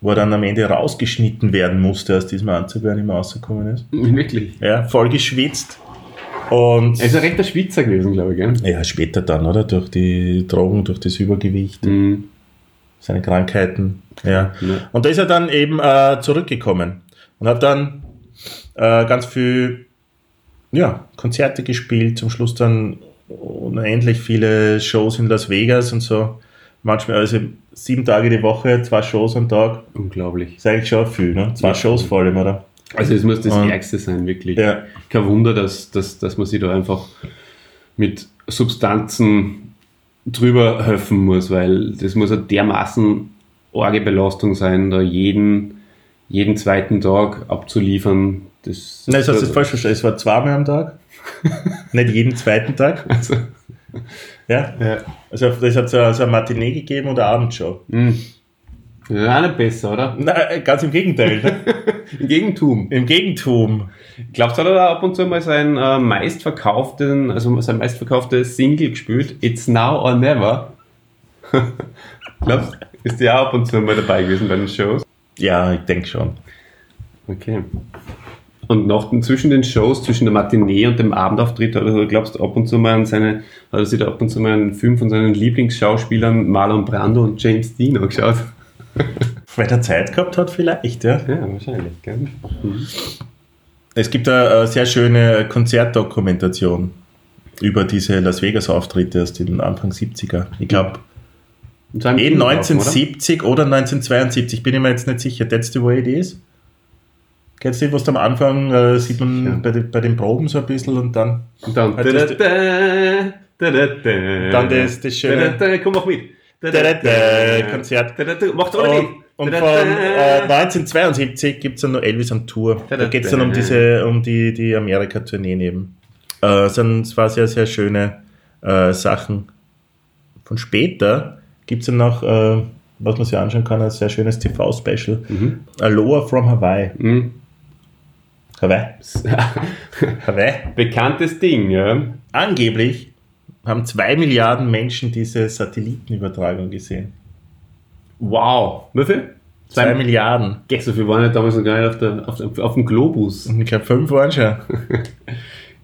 Wo er dann am Ende rausgeschnitten werden musste aus diesem Anzug, weil er nicht mehr rausgekommen ist. wirklich. Ja, voll geschwitzt. Und Er ist ein rechter Schwitzer gewesen, glaube ich, gell? ja, später dann, oder? Durch die Drogen, durch das Übergewicht, Mhm. seine Krankheiten. Ja. Ja. Und da ist er dann eben äh, zurückgekommen und hat dann äh, ganz viel ja, Konzerte gespielt, zum Schluss dann unendlich viele Shows in Las Vegas und so. Manchmal, also sieben Tage die Woche, zwei Shows am Tag. Unglaublich. Ist eigentlich schon viel, ne? Zwei Ja. Shows vor allem, oder? Also es muss das Und- Ärgste sein, wirklich. Ja. Kein Wunder, dass, dass, dass man sich da einfach mit Substanzen drüber helfen muss, weil das muss eine dermaßen arge Belastung sein, da jeden, jeden zweiten Tag abzuliefern. Das, Nein, das hast du falsch verstanden. Es war zweimal am Tag. [laughs] Nicht jeden zweiten Tag. Also, Ja. ja. Also das hat so, so eine Matinee gegeben und eine Abendshow. Hm. Ja, nicht besser, oder? Nein, ganz im Gegenteil. Ne? [laughs] Im Gegentum. Im Gegentum. Glaubst du, hat er da ab und zu mal sein äh, meistverkauften, also sein meistverkauftes Single gespielt? It's now or never. [laughs] Glaubst du, ist der auch ab und zu mal dabei gewesen bei den Shows? Ja, ich denke schon. Okay. Und noch zwischen den Shows, zwischen der Matinee und dem Abendauftritt, oder glaubst du ab und zu mal an seine, hat er sich da ab und zu mal einen Film von seinen Lieblingsschauspielern Marlon Brando und James Dean angeschaut? [laughs] Weil er Zeit gehabt hat, vielleicht, ja. Ja, wahrscheinlich, gell? Es gibt eine, eine sehr schöne Konzertdokumentation über diese Las Vegas-Auftritte aus den Anfang 70er. Ich glaube, so ein eh Film drauf, 1970 oder? 1972, bin ich mir jetzt nicht sicher. That's the way it is. Kennst du, was am Anfang äh, sieht man Ja. bei, den, bei den Proben so ein bisschen und dann oder? Und dann, das- da, da, da, da, Dann das- das schöne- komm auch mit. Konzert. Macht's alle mit. Und, von da, äh, da. 1972 gibt es dann noch Elvis on Tour. Da, geht es dann um diese, um die, die Amerika-Tourneen eben. Äh, sind, es war sehr, sehr schöne äh, Sachen. Von später gibt es dann noch, äh, was man sich anschauen kann, ein sehr schönes TV-Special. Mhm. Aloha from Hawaii. Hm. Hawaii. [laughs] Hawaii. Bekanntes Ding, ja. Angeblich haben zwei Milliarden Menschen diese Satellitenübertragung gesehen. Wow. Wie viel? Zwei Milliarden. Geh, so viel waren ja damals noch gar nicht auf, der, auf, auf dem Globus. Ich glaube, fünf waren schon. [laughs]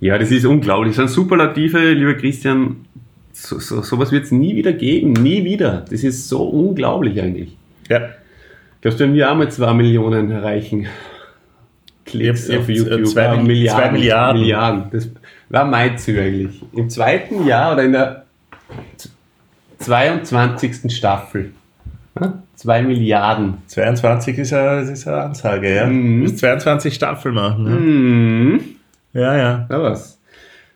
Ja, das ist unglaublich. Das sind Superlative, lieber Christian. So, so, sowas wird es nie wieder geben. Nie wieder. Das ist so unglaublich eigentlich. Ja. Glaubst du, wenn wir auch mal zwei Millionen erreichen? Klicks auf hab, YouTube. äh, zwei Ah, Mil- zwei Milliarden. Milliarden. Das war mein Ziel eigentlich. Im zweiten Jahr oder in der 22. Staffel. Ja? Zwei Milliarden. 22 ist eine, ist eine Ansage, ja. Mhm. Du musst 22 Staffeln machen. Ne? Hm. Ja, ja. Na was.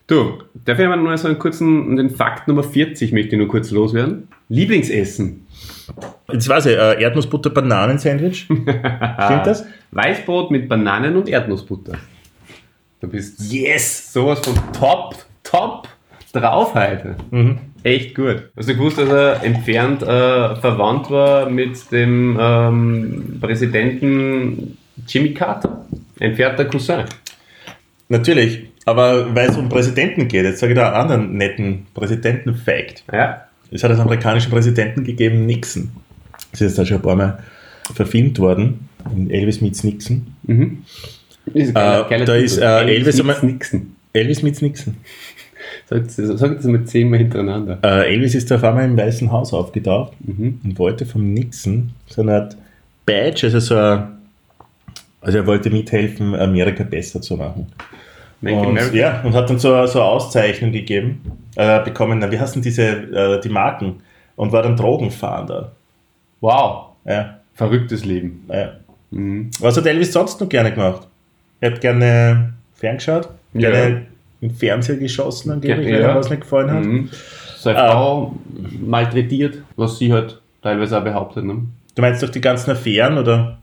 Du, darf ich mal nur so einen kurzen, den Fakt Nummer 40 möchte ich nur kurz loswerden. Lieblingsessen. Jetzt weiß ich, äh, Erdnussbutter Bananen-Sandwich. [laughs] Stimmt das? Weißbrot mit Bananen und Erdnussbutter. Du bist yes! sowas von top, top drauf heute. Mhm. Echt gut. Hast du gewusst, dass er entfernt äh, verwandt war mit dem ähm, Präsidenten Jimmy Carter? Entfernter Cousin. Natürlich. Aber weil es um Präsidenten geht, jetzt sage ich da einen anderen netten Präsidenten-Fact. Ja. Es hat einen amerikanischen Präsidenten gegeben, Nixon. Das ist da schon ein paar Mal verfilmt worden. In Elvis meets Nixon. Mhm. Ist Äh, da ist, äh, Elvis Nixon. Elvis meets Nixon. Sag das, sag das mal zehnmal hintereinander. Äh, Elvis ist auf einmal im Weißen Haus aufgetaucht Mhm. und wollte vom Nixon so eine Art Badge, also so ein, also er wollte mithelfen, Amerika besser zu machen. Und, ja, und hat dann so, so eine Auszeichnung gegeben, äh, bekommen, na, wie heißen diese, äh, die Marken? Und war dann Drogenfahnder. Wow. Ja, Verrücktes Leben. ja. Mhm. Was hat Elvis sonst noch gerne gemacht? Er hat gerne ferngeschaut, Ja. gerne im Fernseher geschossen, angeblich, wenn Ja. ihm was nicht gefallen hat. Mhm. Seine Ah. Frau malträtiert, was sie halt teilweise auch behauptet. Ne? Du meinst doch die ganzen Affären, oder?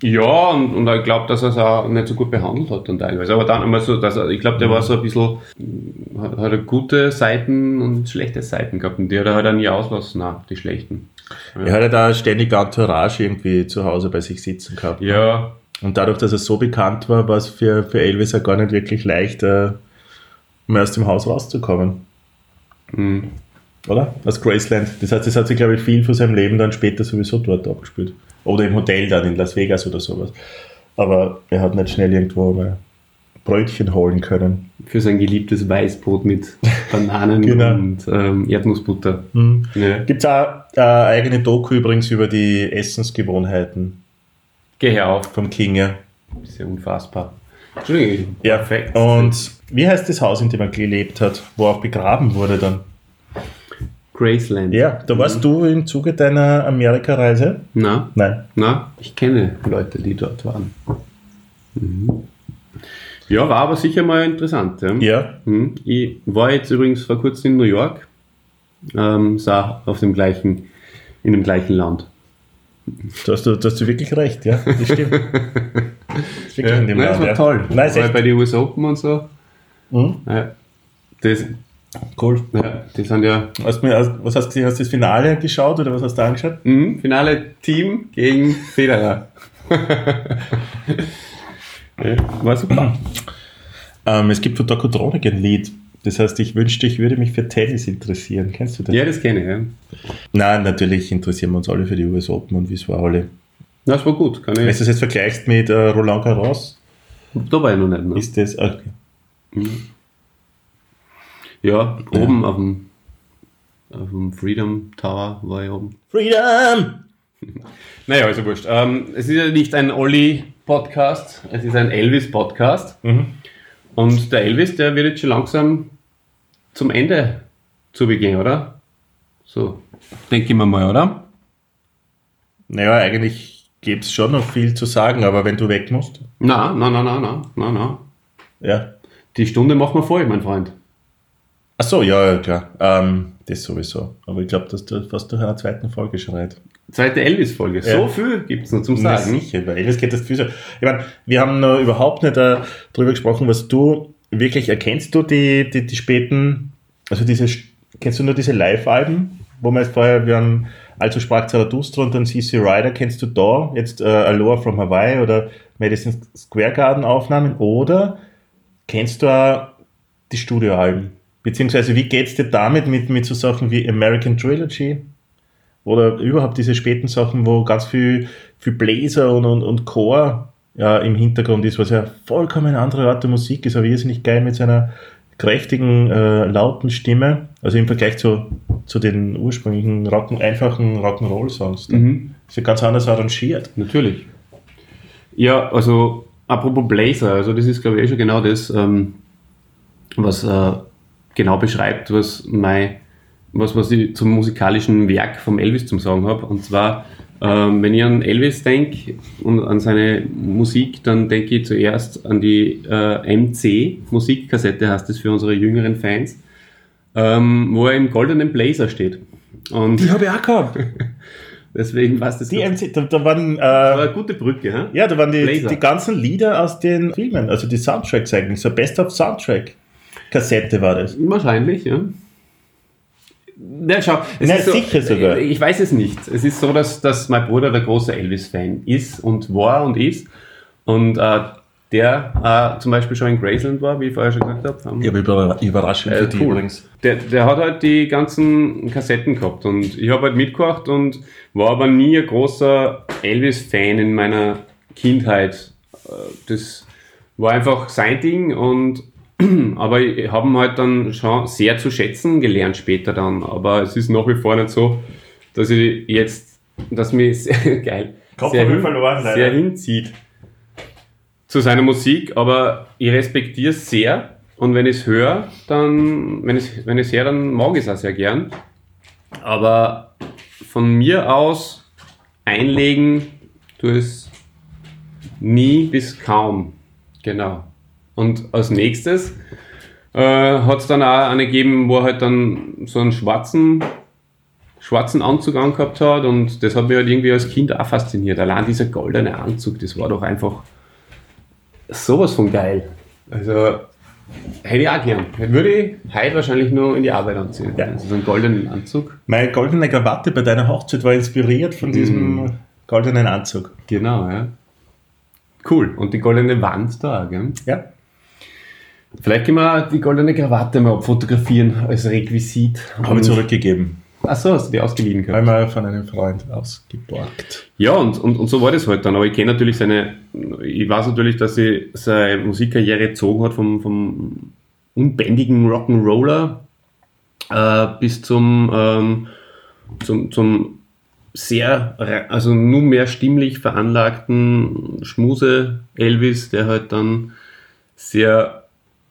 Ja, und, und ich glaube, dass er es auch nicht so gut behandelt hat dann teilweise. Aber dann immer so, dass er, ich glaube, der war so ein bisschen, hat, hat er gute Seiten und schlechte Seiten gehabt. Und die hat er halt auch nie auslassen, nein, die schlechten. Er hat ja da ständig Entourage irgendwie zu Hause bei sich sitzen gehabt. Ja, Und dadurch, dass er so bekannt war, war es für, für Elvis ja gar nicht wirklich leicht, äh, um aus dem Haus rauszukommen. mhm. Oder? Aus Graceland. Das heißt, das hat sich, glaube ich, viel von seinem Leben dann später sowieso dort abgespielt. Oder im Hotel dann in Las Vegas oder sowas. Aber er hat nicht schnell irgendwo mal Brötchen holen können. Für sein geliebtes Weißbrot mit [laughs] Bananen Genau. und ähm, Erdnussbutter. Ja. Gibt es auch äh, eigene Doku übrigens über die Essensgewohnheiten Geh her auf. vom King. Ja. Ist ja unfassbar. Entschuldigung. Ja, perfekt. Und wie heißt das Haus, in dem er gelebt hat, wo er auch begraben wurde dann? Graceland. Ja, da warst du im Zuge deiner Amerikareise? Na, Nein. na, ich kenne Leute, die dort waren. Mhm. Ja, war aber sicher mal interessant. Ja. Ja. Mhm. Ich war jetzt übrigens vor kurzem in New York. Ähm, sah auf dem gleichen, in dem gleichen Land. Da hast du, da hast du wirklich recht, ja. Das stimmt. [laughs] Das dem Nein, das Land, war ja. toll. Nein, echt bei den US Open und so. Mhm. Ja. Das, cool. ja, die sind ja Hast du mir, was hast du gesehen? Hast du das Finale geschaut oder was hast du angeschaut? mhm, Finale Team gegen Federer. [laughs] ja, war super. [clears throat] Ähm, es gibt von Doku Tronik ein Lied. Das heißt, ich wünschte, ich würde mich für Tennis interessieren. Kennst du das? Ja, das kenne ich. Ja. Nein, natürlich interessieren wir uns alle für die US Open und wie es war alle. Das war gut. Kann Wenn du ich, das jetzt vergleichst mit äh, Roland Garros, da war ich noch nicht. Ne? ist das. Okay. Ja, oben auf dem, auf dem Freedom Tower war ich oben. Freedom! [laughs] Naja, also wurscht. Ähm, es ist ja nicht ein Olli-Podcast, es ist ein Elvis-Podcast. Mhm. Und der Elvis, der wird jetzt schon langsam zum Ende zu Beginn, oder? So, denke ich mir mal, oder? Naja, eigentlich gäbe es schon noch viel zu sagen, aber wenn du weg musst, Na, na, na, na, na, na, na. ja. Die Stunde machen wir voll, mein Freund. Ach so, ja, ja, klar. Ähm, das sowieso. Aber ich glaube, dass du fast durch einer zweiten Folge schreit. Zweite Elvis-Folge. Ja. So viel gibt es noch zum Na, Sagen. sicher, weil Elvis geht das viel so. Ich meine, wir haben noch überhaupt nicht äh, darüber gesprochen, was du wirklich erkennst du die, die, die späten, also diese, kennst du nur diese Live-Alben, wo wir jetzt vorher, wir haben Also sprach Zarathustra und dann CC Rider, kennst du da jetzt äh, Aloha from Hawaii oder Madison Square Garden Aufnahmen oder kennst du auch die Studioalben? Beziehungsweise wie geht's dir damit mit, mit so Sachen wie American Trilogy? Oder überhaupt diese späten Sachen, wo ganz viel, viel Bläser und, und, und Chor ja, im Hintergrund ist, was ja vollkommen eine andere Art der Musik ist, aber irrsinnig geil mit seiner kräftigen, äh, lauten Stimme. Also im Vergleich zu, zu den ursprünglichen Rocken, einfachen Rock'n'Roll-Songs. Mhm. Ist ja ganz anders arrangiert. Natürlich. Ja, also apropos Blazer, also das ist glaube ich eh schon genau das, ähm, was äh, genau beschreibt, was mein, was, was ich zum musikalischen Werk vom Elvis zum sagen habe. Und zwar, ähm, wenn ich an Elvis denke und an seine Musik, dann denke ich zuerst an die äh, MC Musikkassette, heißt das für unsere jüngeren Fans, ähm, wo er im goldenen Blazer steht. Und habe ich auch gehabt. [laughs] deswegen war es das Die MC, da, da waren, war äh, eine gute Brücke, hä? ja, da waren die, Blazer. die ganzen Lieder aus den Filmen, also die Soundtracks eigentlich, so Best of Soundtrack. Kassette war das. Wahrscheinlich, ja. Na, schau, es Na, ist so, sicher sogar. Ich weiß es nicht. Es ist so, dass, dass mein Bruder der große Elvis-Fan ist und war und ist. Und äh, der äh, zum Beispiel schon in Graceland war, wie ich vorher schon gesagt habe. Am- Ich habe über, Überraschung Äh, cool. Der, der hat halt die ganzen Kassetten gehabt und ich habe halt mitgebracht und war aber nie ein großer Elvis-Fan in meiner Kindheit. Äh, Das war einfach sein Ding und [clears throat] aber ich habe ihn halt dann schon sehr zu schätzen gelernt später dann. Aber es ist nach wie vor nicht so, dass ich jetzt, dass mich [laughs] sehr geil Kopf sehr, hin, verloren, leider. sehr hinzieht zu seiner Musik, aber ich respektiere es sehr und wenn ich es höre, dann, wenn ich wenn ich höre, dann mag ich es auch sehr gern. Aber von mir aus einlegen tu es nie bis kaum. Genau. Und als nächstes äh, hat es dann auch eine gegeben, wo er halt dann so einen schwarzen, schwarzen Anzug angehabt hat und das hat mich halt irgendwie als Kind auch fasziniert. Allein dieser goldene Anzug, das war doch einfach sowas von geil. Also hätte ich auch gern. Würde ich heute wahrscheinlich nur in die Arbeit anziehen. Ja. Also so einen goldenen Anzug. Meine goldene Krawatte bei deiner Hochzeit war inspiriert von diesem goldenen Anzug. Genau, ja. Cool. Und die goldene Wand da, gell? Ja. Vielleicht können wir die goldene Krawatte mal fotografieren als Requisit. Habe ich zurückgegeben. Achso, hast du die ausgeliehen gehabt? Einmal von einem Freund ausgeborgt. Ja, und, und, und so war das halt dann. Aber ich kenne natürlich seine, ich weiß natürlich, dass sie seine Musikkarriere gezogen hat vom, vom unbändigen Rock'n'Roller äh, bis zum, ähm, zum, zum sehr, also nur mehr stimmlich veranlagten Schmuse Elvis, der halt dann sehr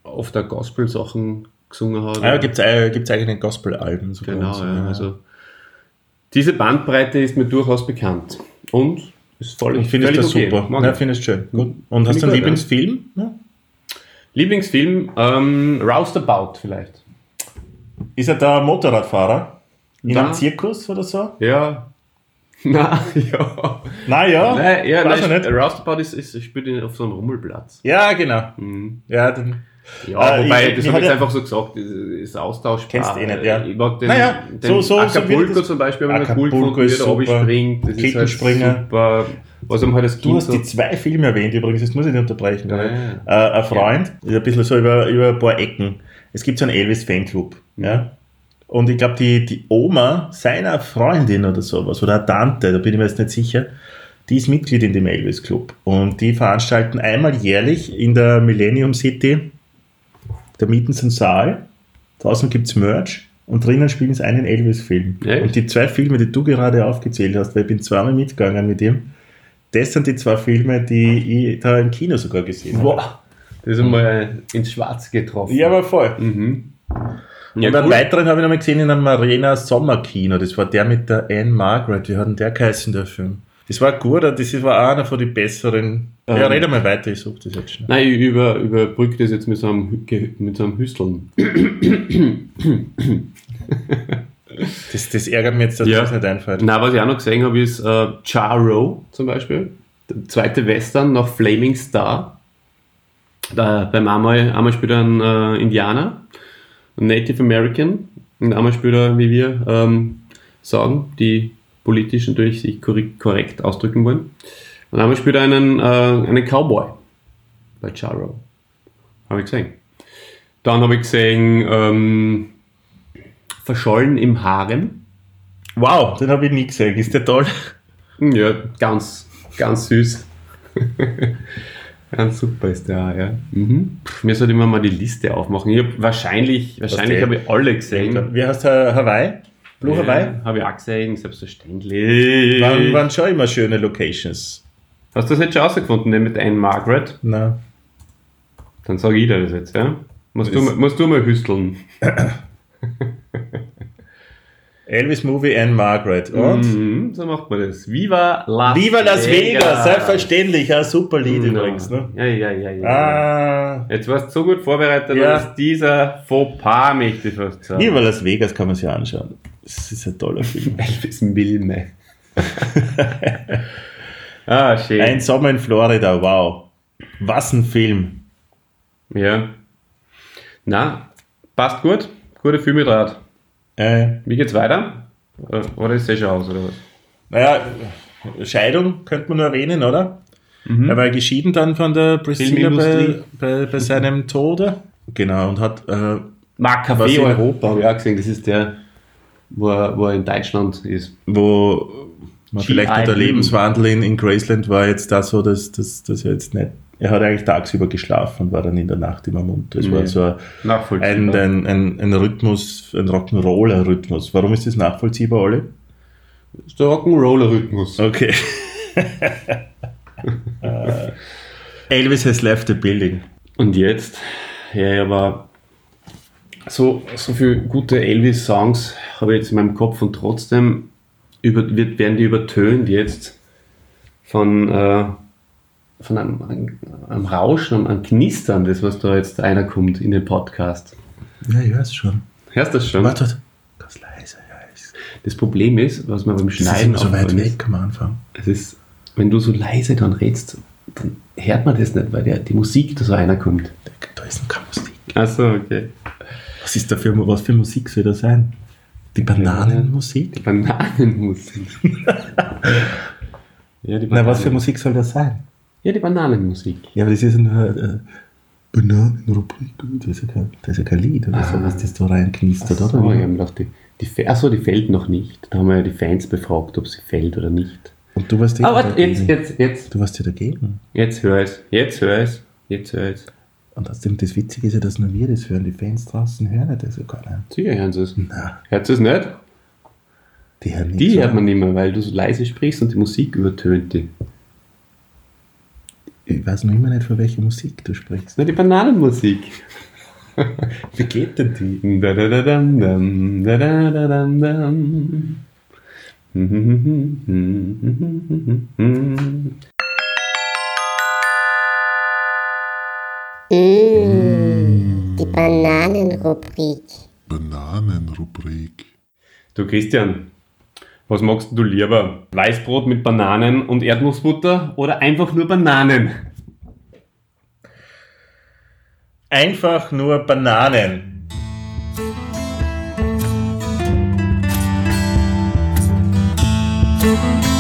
oft der Gospel-Sachen gesungen hat. Ah, gibt es äh, gibt's eigene Gospel-Alben sogar. Genau, so, ja, also diese Bandbreite ist mir durchaus bekannt und ist voll, ich finde das okay. super. Ja, ich. finde es schön. Gut. Und Find hast du einen gut, Lieblingsfilm? Ja. Lieblingsfilm, ähm, Roustabout vielleicht. Ist er da Motorradfahrer? In Da. einem Zirkus oder so? [laughs] Ja. Na, ja. Nein, ja. Nein, ja, Weiß nein, ich nicht. Roustabout ist, ist, spielt auf so einem Rummelplatz. Ja, genau. Mhm. Ja, den, Ja, Äh, wobei, ich- das habe ich jetzt einfach so gesagt, das ist austauschbar. Kennst du eh nicht, ja. Ich mag den, Naja, den so- so- so Acapulco wird das- zum Beispiel, ich mir cool gefunden, super. springt. Das ist halt super. Was ihm halt das du Kind hast so... die zwei Filme erwähnt übrigens, das muss ich nicht unterbrechen. Ja, ja. Äh, ein Freund, ist ein bisschen so über, über ein paar Ecken. Es gibt so einen Elvis-Fanclub. Ja? Und ich glaube, die, die Oma seiner Freundin oder sowas, oder eine Tante, da bin ich mir jetzt nicht sicher, die ist Mitglied in dem Elvis-Club. Und die veranstalten einmal jährlich in der Millennium City, da mieten sie einen Saal, draußen gibt es Merch und drinnen spielen sie einen Elvis-Film. Echt? Und die zwei Filme, die du gerade aufgezählt hast, weil ich bin zweimal mitgegangen mit ihm, das sind die zwei Filme, die ich da im Kino sogar gesehen habe. Wow, das ist einmal ins Schwarze getroffen. Ja, aber voll. Mhm. und Ja, einen cool. weiteren habe ich noch mal gesehen in einem Arena Sommerkino. Das war der mit der Anne Margaret. Wie hat denn der geheißen, der Film? Das war gut, das war auch einer von den besseren. ja, Ähm. rede mal weiter, ich suche das jetzt schnell. Nein, ich über, überbrücke das jetzt mit so einem, mit so einem Hüsteln. Das, das ärgert mich jetzt, dass Ja. das nicht einfällt. Na, was ich auch noch gesehen habe, ist äh, Charo zum Beispiel. Der zweite Western nach Flaming Star. Da, beim einmal, einmal spielt er ein äh, Indianer, ein Native American, und einmal spielt er, wie wir ähm, sagen, die politisch natürlich sich korrekt, ausdrücken wollen. Und einmal spielt er einen, äh, einen Cowboy bei Charo. Habe ich gesehen. Dann habe ich gesehen ähm, Verschollen im Harem. Wow, den habe ich nie gesehen. Ist der toll? Ja, ganz, ganz süß. [laughs] ganz super ist der, ja. Mhm. Pff, Mir sollte immer mal die Liste aufmachen. Ich hab wahrscheinlich, wahrscheinlich habe ich alle gesehen. Wie heißt der Hawaii? Blue Hawaii? Habe ich auch gesehen, selbstverständlich. Waren, waren schon immer schöne Locations. Hast du das jetzt schon rausgefunden, den mit Anne Margaret? Na. Dann sage ich dir das jetzt, ja. Musst, du, Das- musst du mal hüsteln. [laughs] Elvis Movie and Margaret. Und? Mhm, so macht man das. Viva Las Viva Las Vegas, selbstverständlich. Ja, super Lied Ja. übrigens. Ne? Ja, ja, ja, ja. Ah, Jetzt warst du so gut vorbereitet, Ja. dass dieser Fauxpas, möchte ich fast sagen. Viva Las Vegas kann man sich anschauen. Das ist ein toller Film. [laughs] Elvis Milme. [laughs] ah, schön. Ein Sommer in Florida, wow. Was ein Film. ja. Na, passt gut. Gute Filmdraht. Äh, Wie geht's weiter? Oder ist der schon aus, oder was? naja, Scheidung könnte man nur erwähnen, oder? Mhm. Er war geschieden dann von der Priscilla bei, bei, bei seinem Tode. Genau, und hat äh, Café in- Europa, habe ich auch gesehen. Das ist der, wo er, wo er in Deutschland ist. wo man vielleicht nur der. Lebenswandel in, in Graceland war jetzt da so, dass, dass, dass er jetzt nicht. Er hat eigentlich tagsüber geschlafen und war dann in der Nacht immer munter. Es war Nee. so ein, ein, ein, ein, ein Rhythmus, ein Rock'n'Roller-Rhythmus. Warum ist das nachvollziehbar, Olli? Das ist der Rock'n'Roller-Rhythmus. Okay. [laughs] Elvis has left the building. Und jetzt, ja, aber so, so viele gute Elvis-Songs habe ich jetzt in meinem Kopf und trotzdem über, wird, werden die übertönt jetzt von, äh, von einem, einem, einem Rauschen, einem, einem Knistern, das was da jetzt einer kommt in den Podcast. Ja, ich weiß schon. Hörst du das schon? Warte, warte. Ganz leise, ja. Das Problem ist, was man beim Das ist Schneiden so weit aufgefallen ist, weg am Anfang. es ist, wenn du so leise dann redst, dann hört man das nicht, weil der, die Musik da so einer kommt. Da ist noch keine Musik. Achso, okay. Was ist da für, was für Musik soll das sein? Die Bananenmusik? Die Bananenmusik. [laughs] ja, die Na, was für Bananen- Musik soll das sein? Ja, die Bananenmusik. Ja, aber das ist ja nur äh, Bananenrubrik. Das ist ja kein, das ist ja kein Lied oder so, was das da reinknistert, oder? so, ich habe gedacht, die Die, Achso, die fällt noch nicht. Da haben wir ja die Fans befragt, ob sie fällt oder nicht. Und du warst eh Aber dagegen. jetzt, jetzt, jetzt, Du warst ja dagegen. jetzt hör es. Jetzt hör es. Jetzt hör es. Und außerdem, das Witzige ist ja, dass nur wir das hören. Die Fans draußen hören das ja gar nicht. Sicher hören sie es. Hört sie es nicht? die hören nicht Die so. hört man nicht mehr, weil du so leise sprichst und die Musik übertönt die. Ich weiß noch immer nicht, von welcher Musik du sprichst. Na, die Bananenmusik. [laughs] Wie geht denn die? Da, da, da, dam, dam, da, da, da, dam, dam. Mmh, die Bananenrubrik. Bananenrubrik. Du Christian, was magst du lieber? Weißbrot mit Bananen und Erdnussbutter oder einfach nur Bananen? Einfach nur Bananen. Mmh,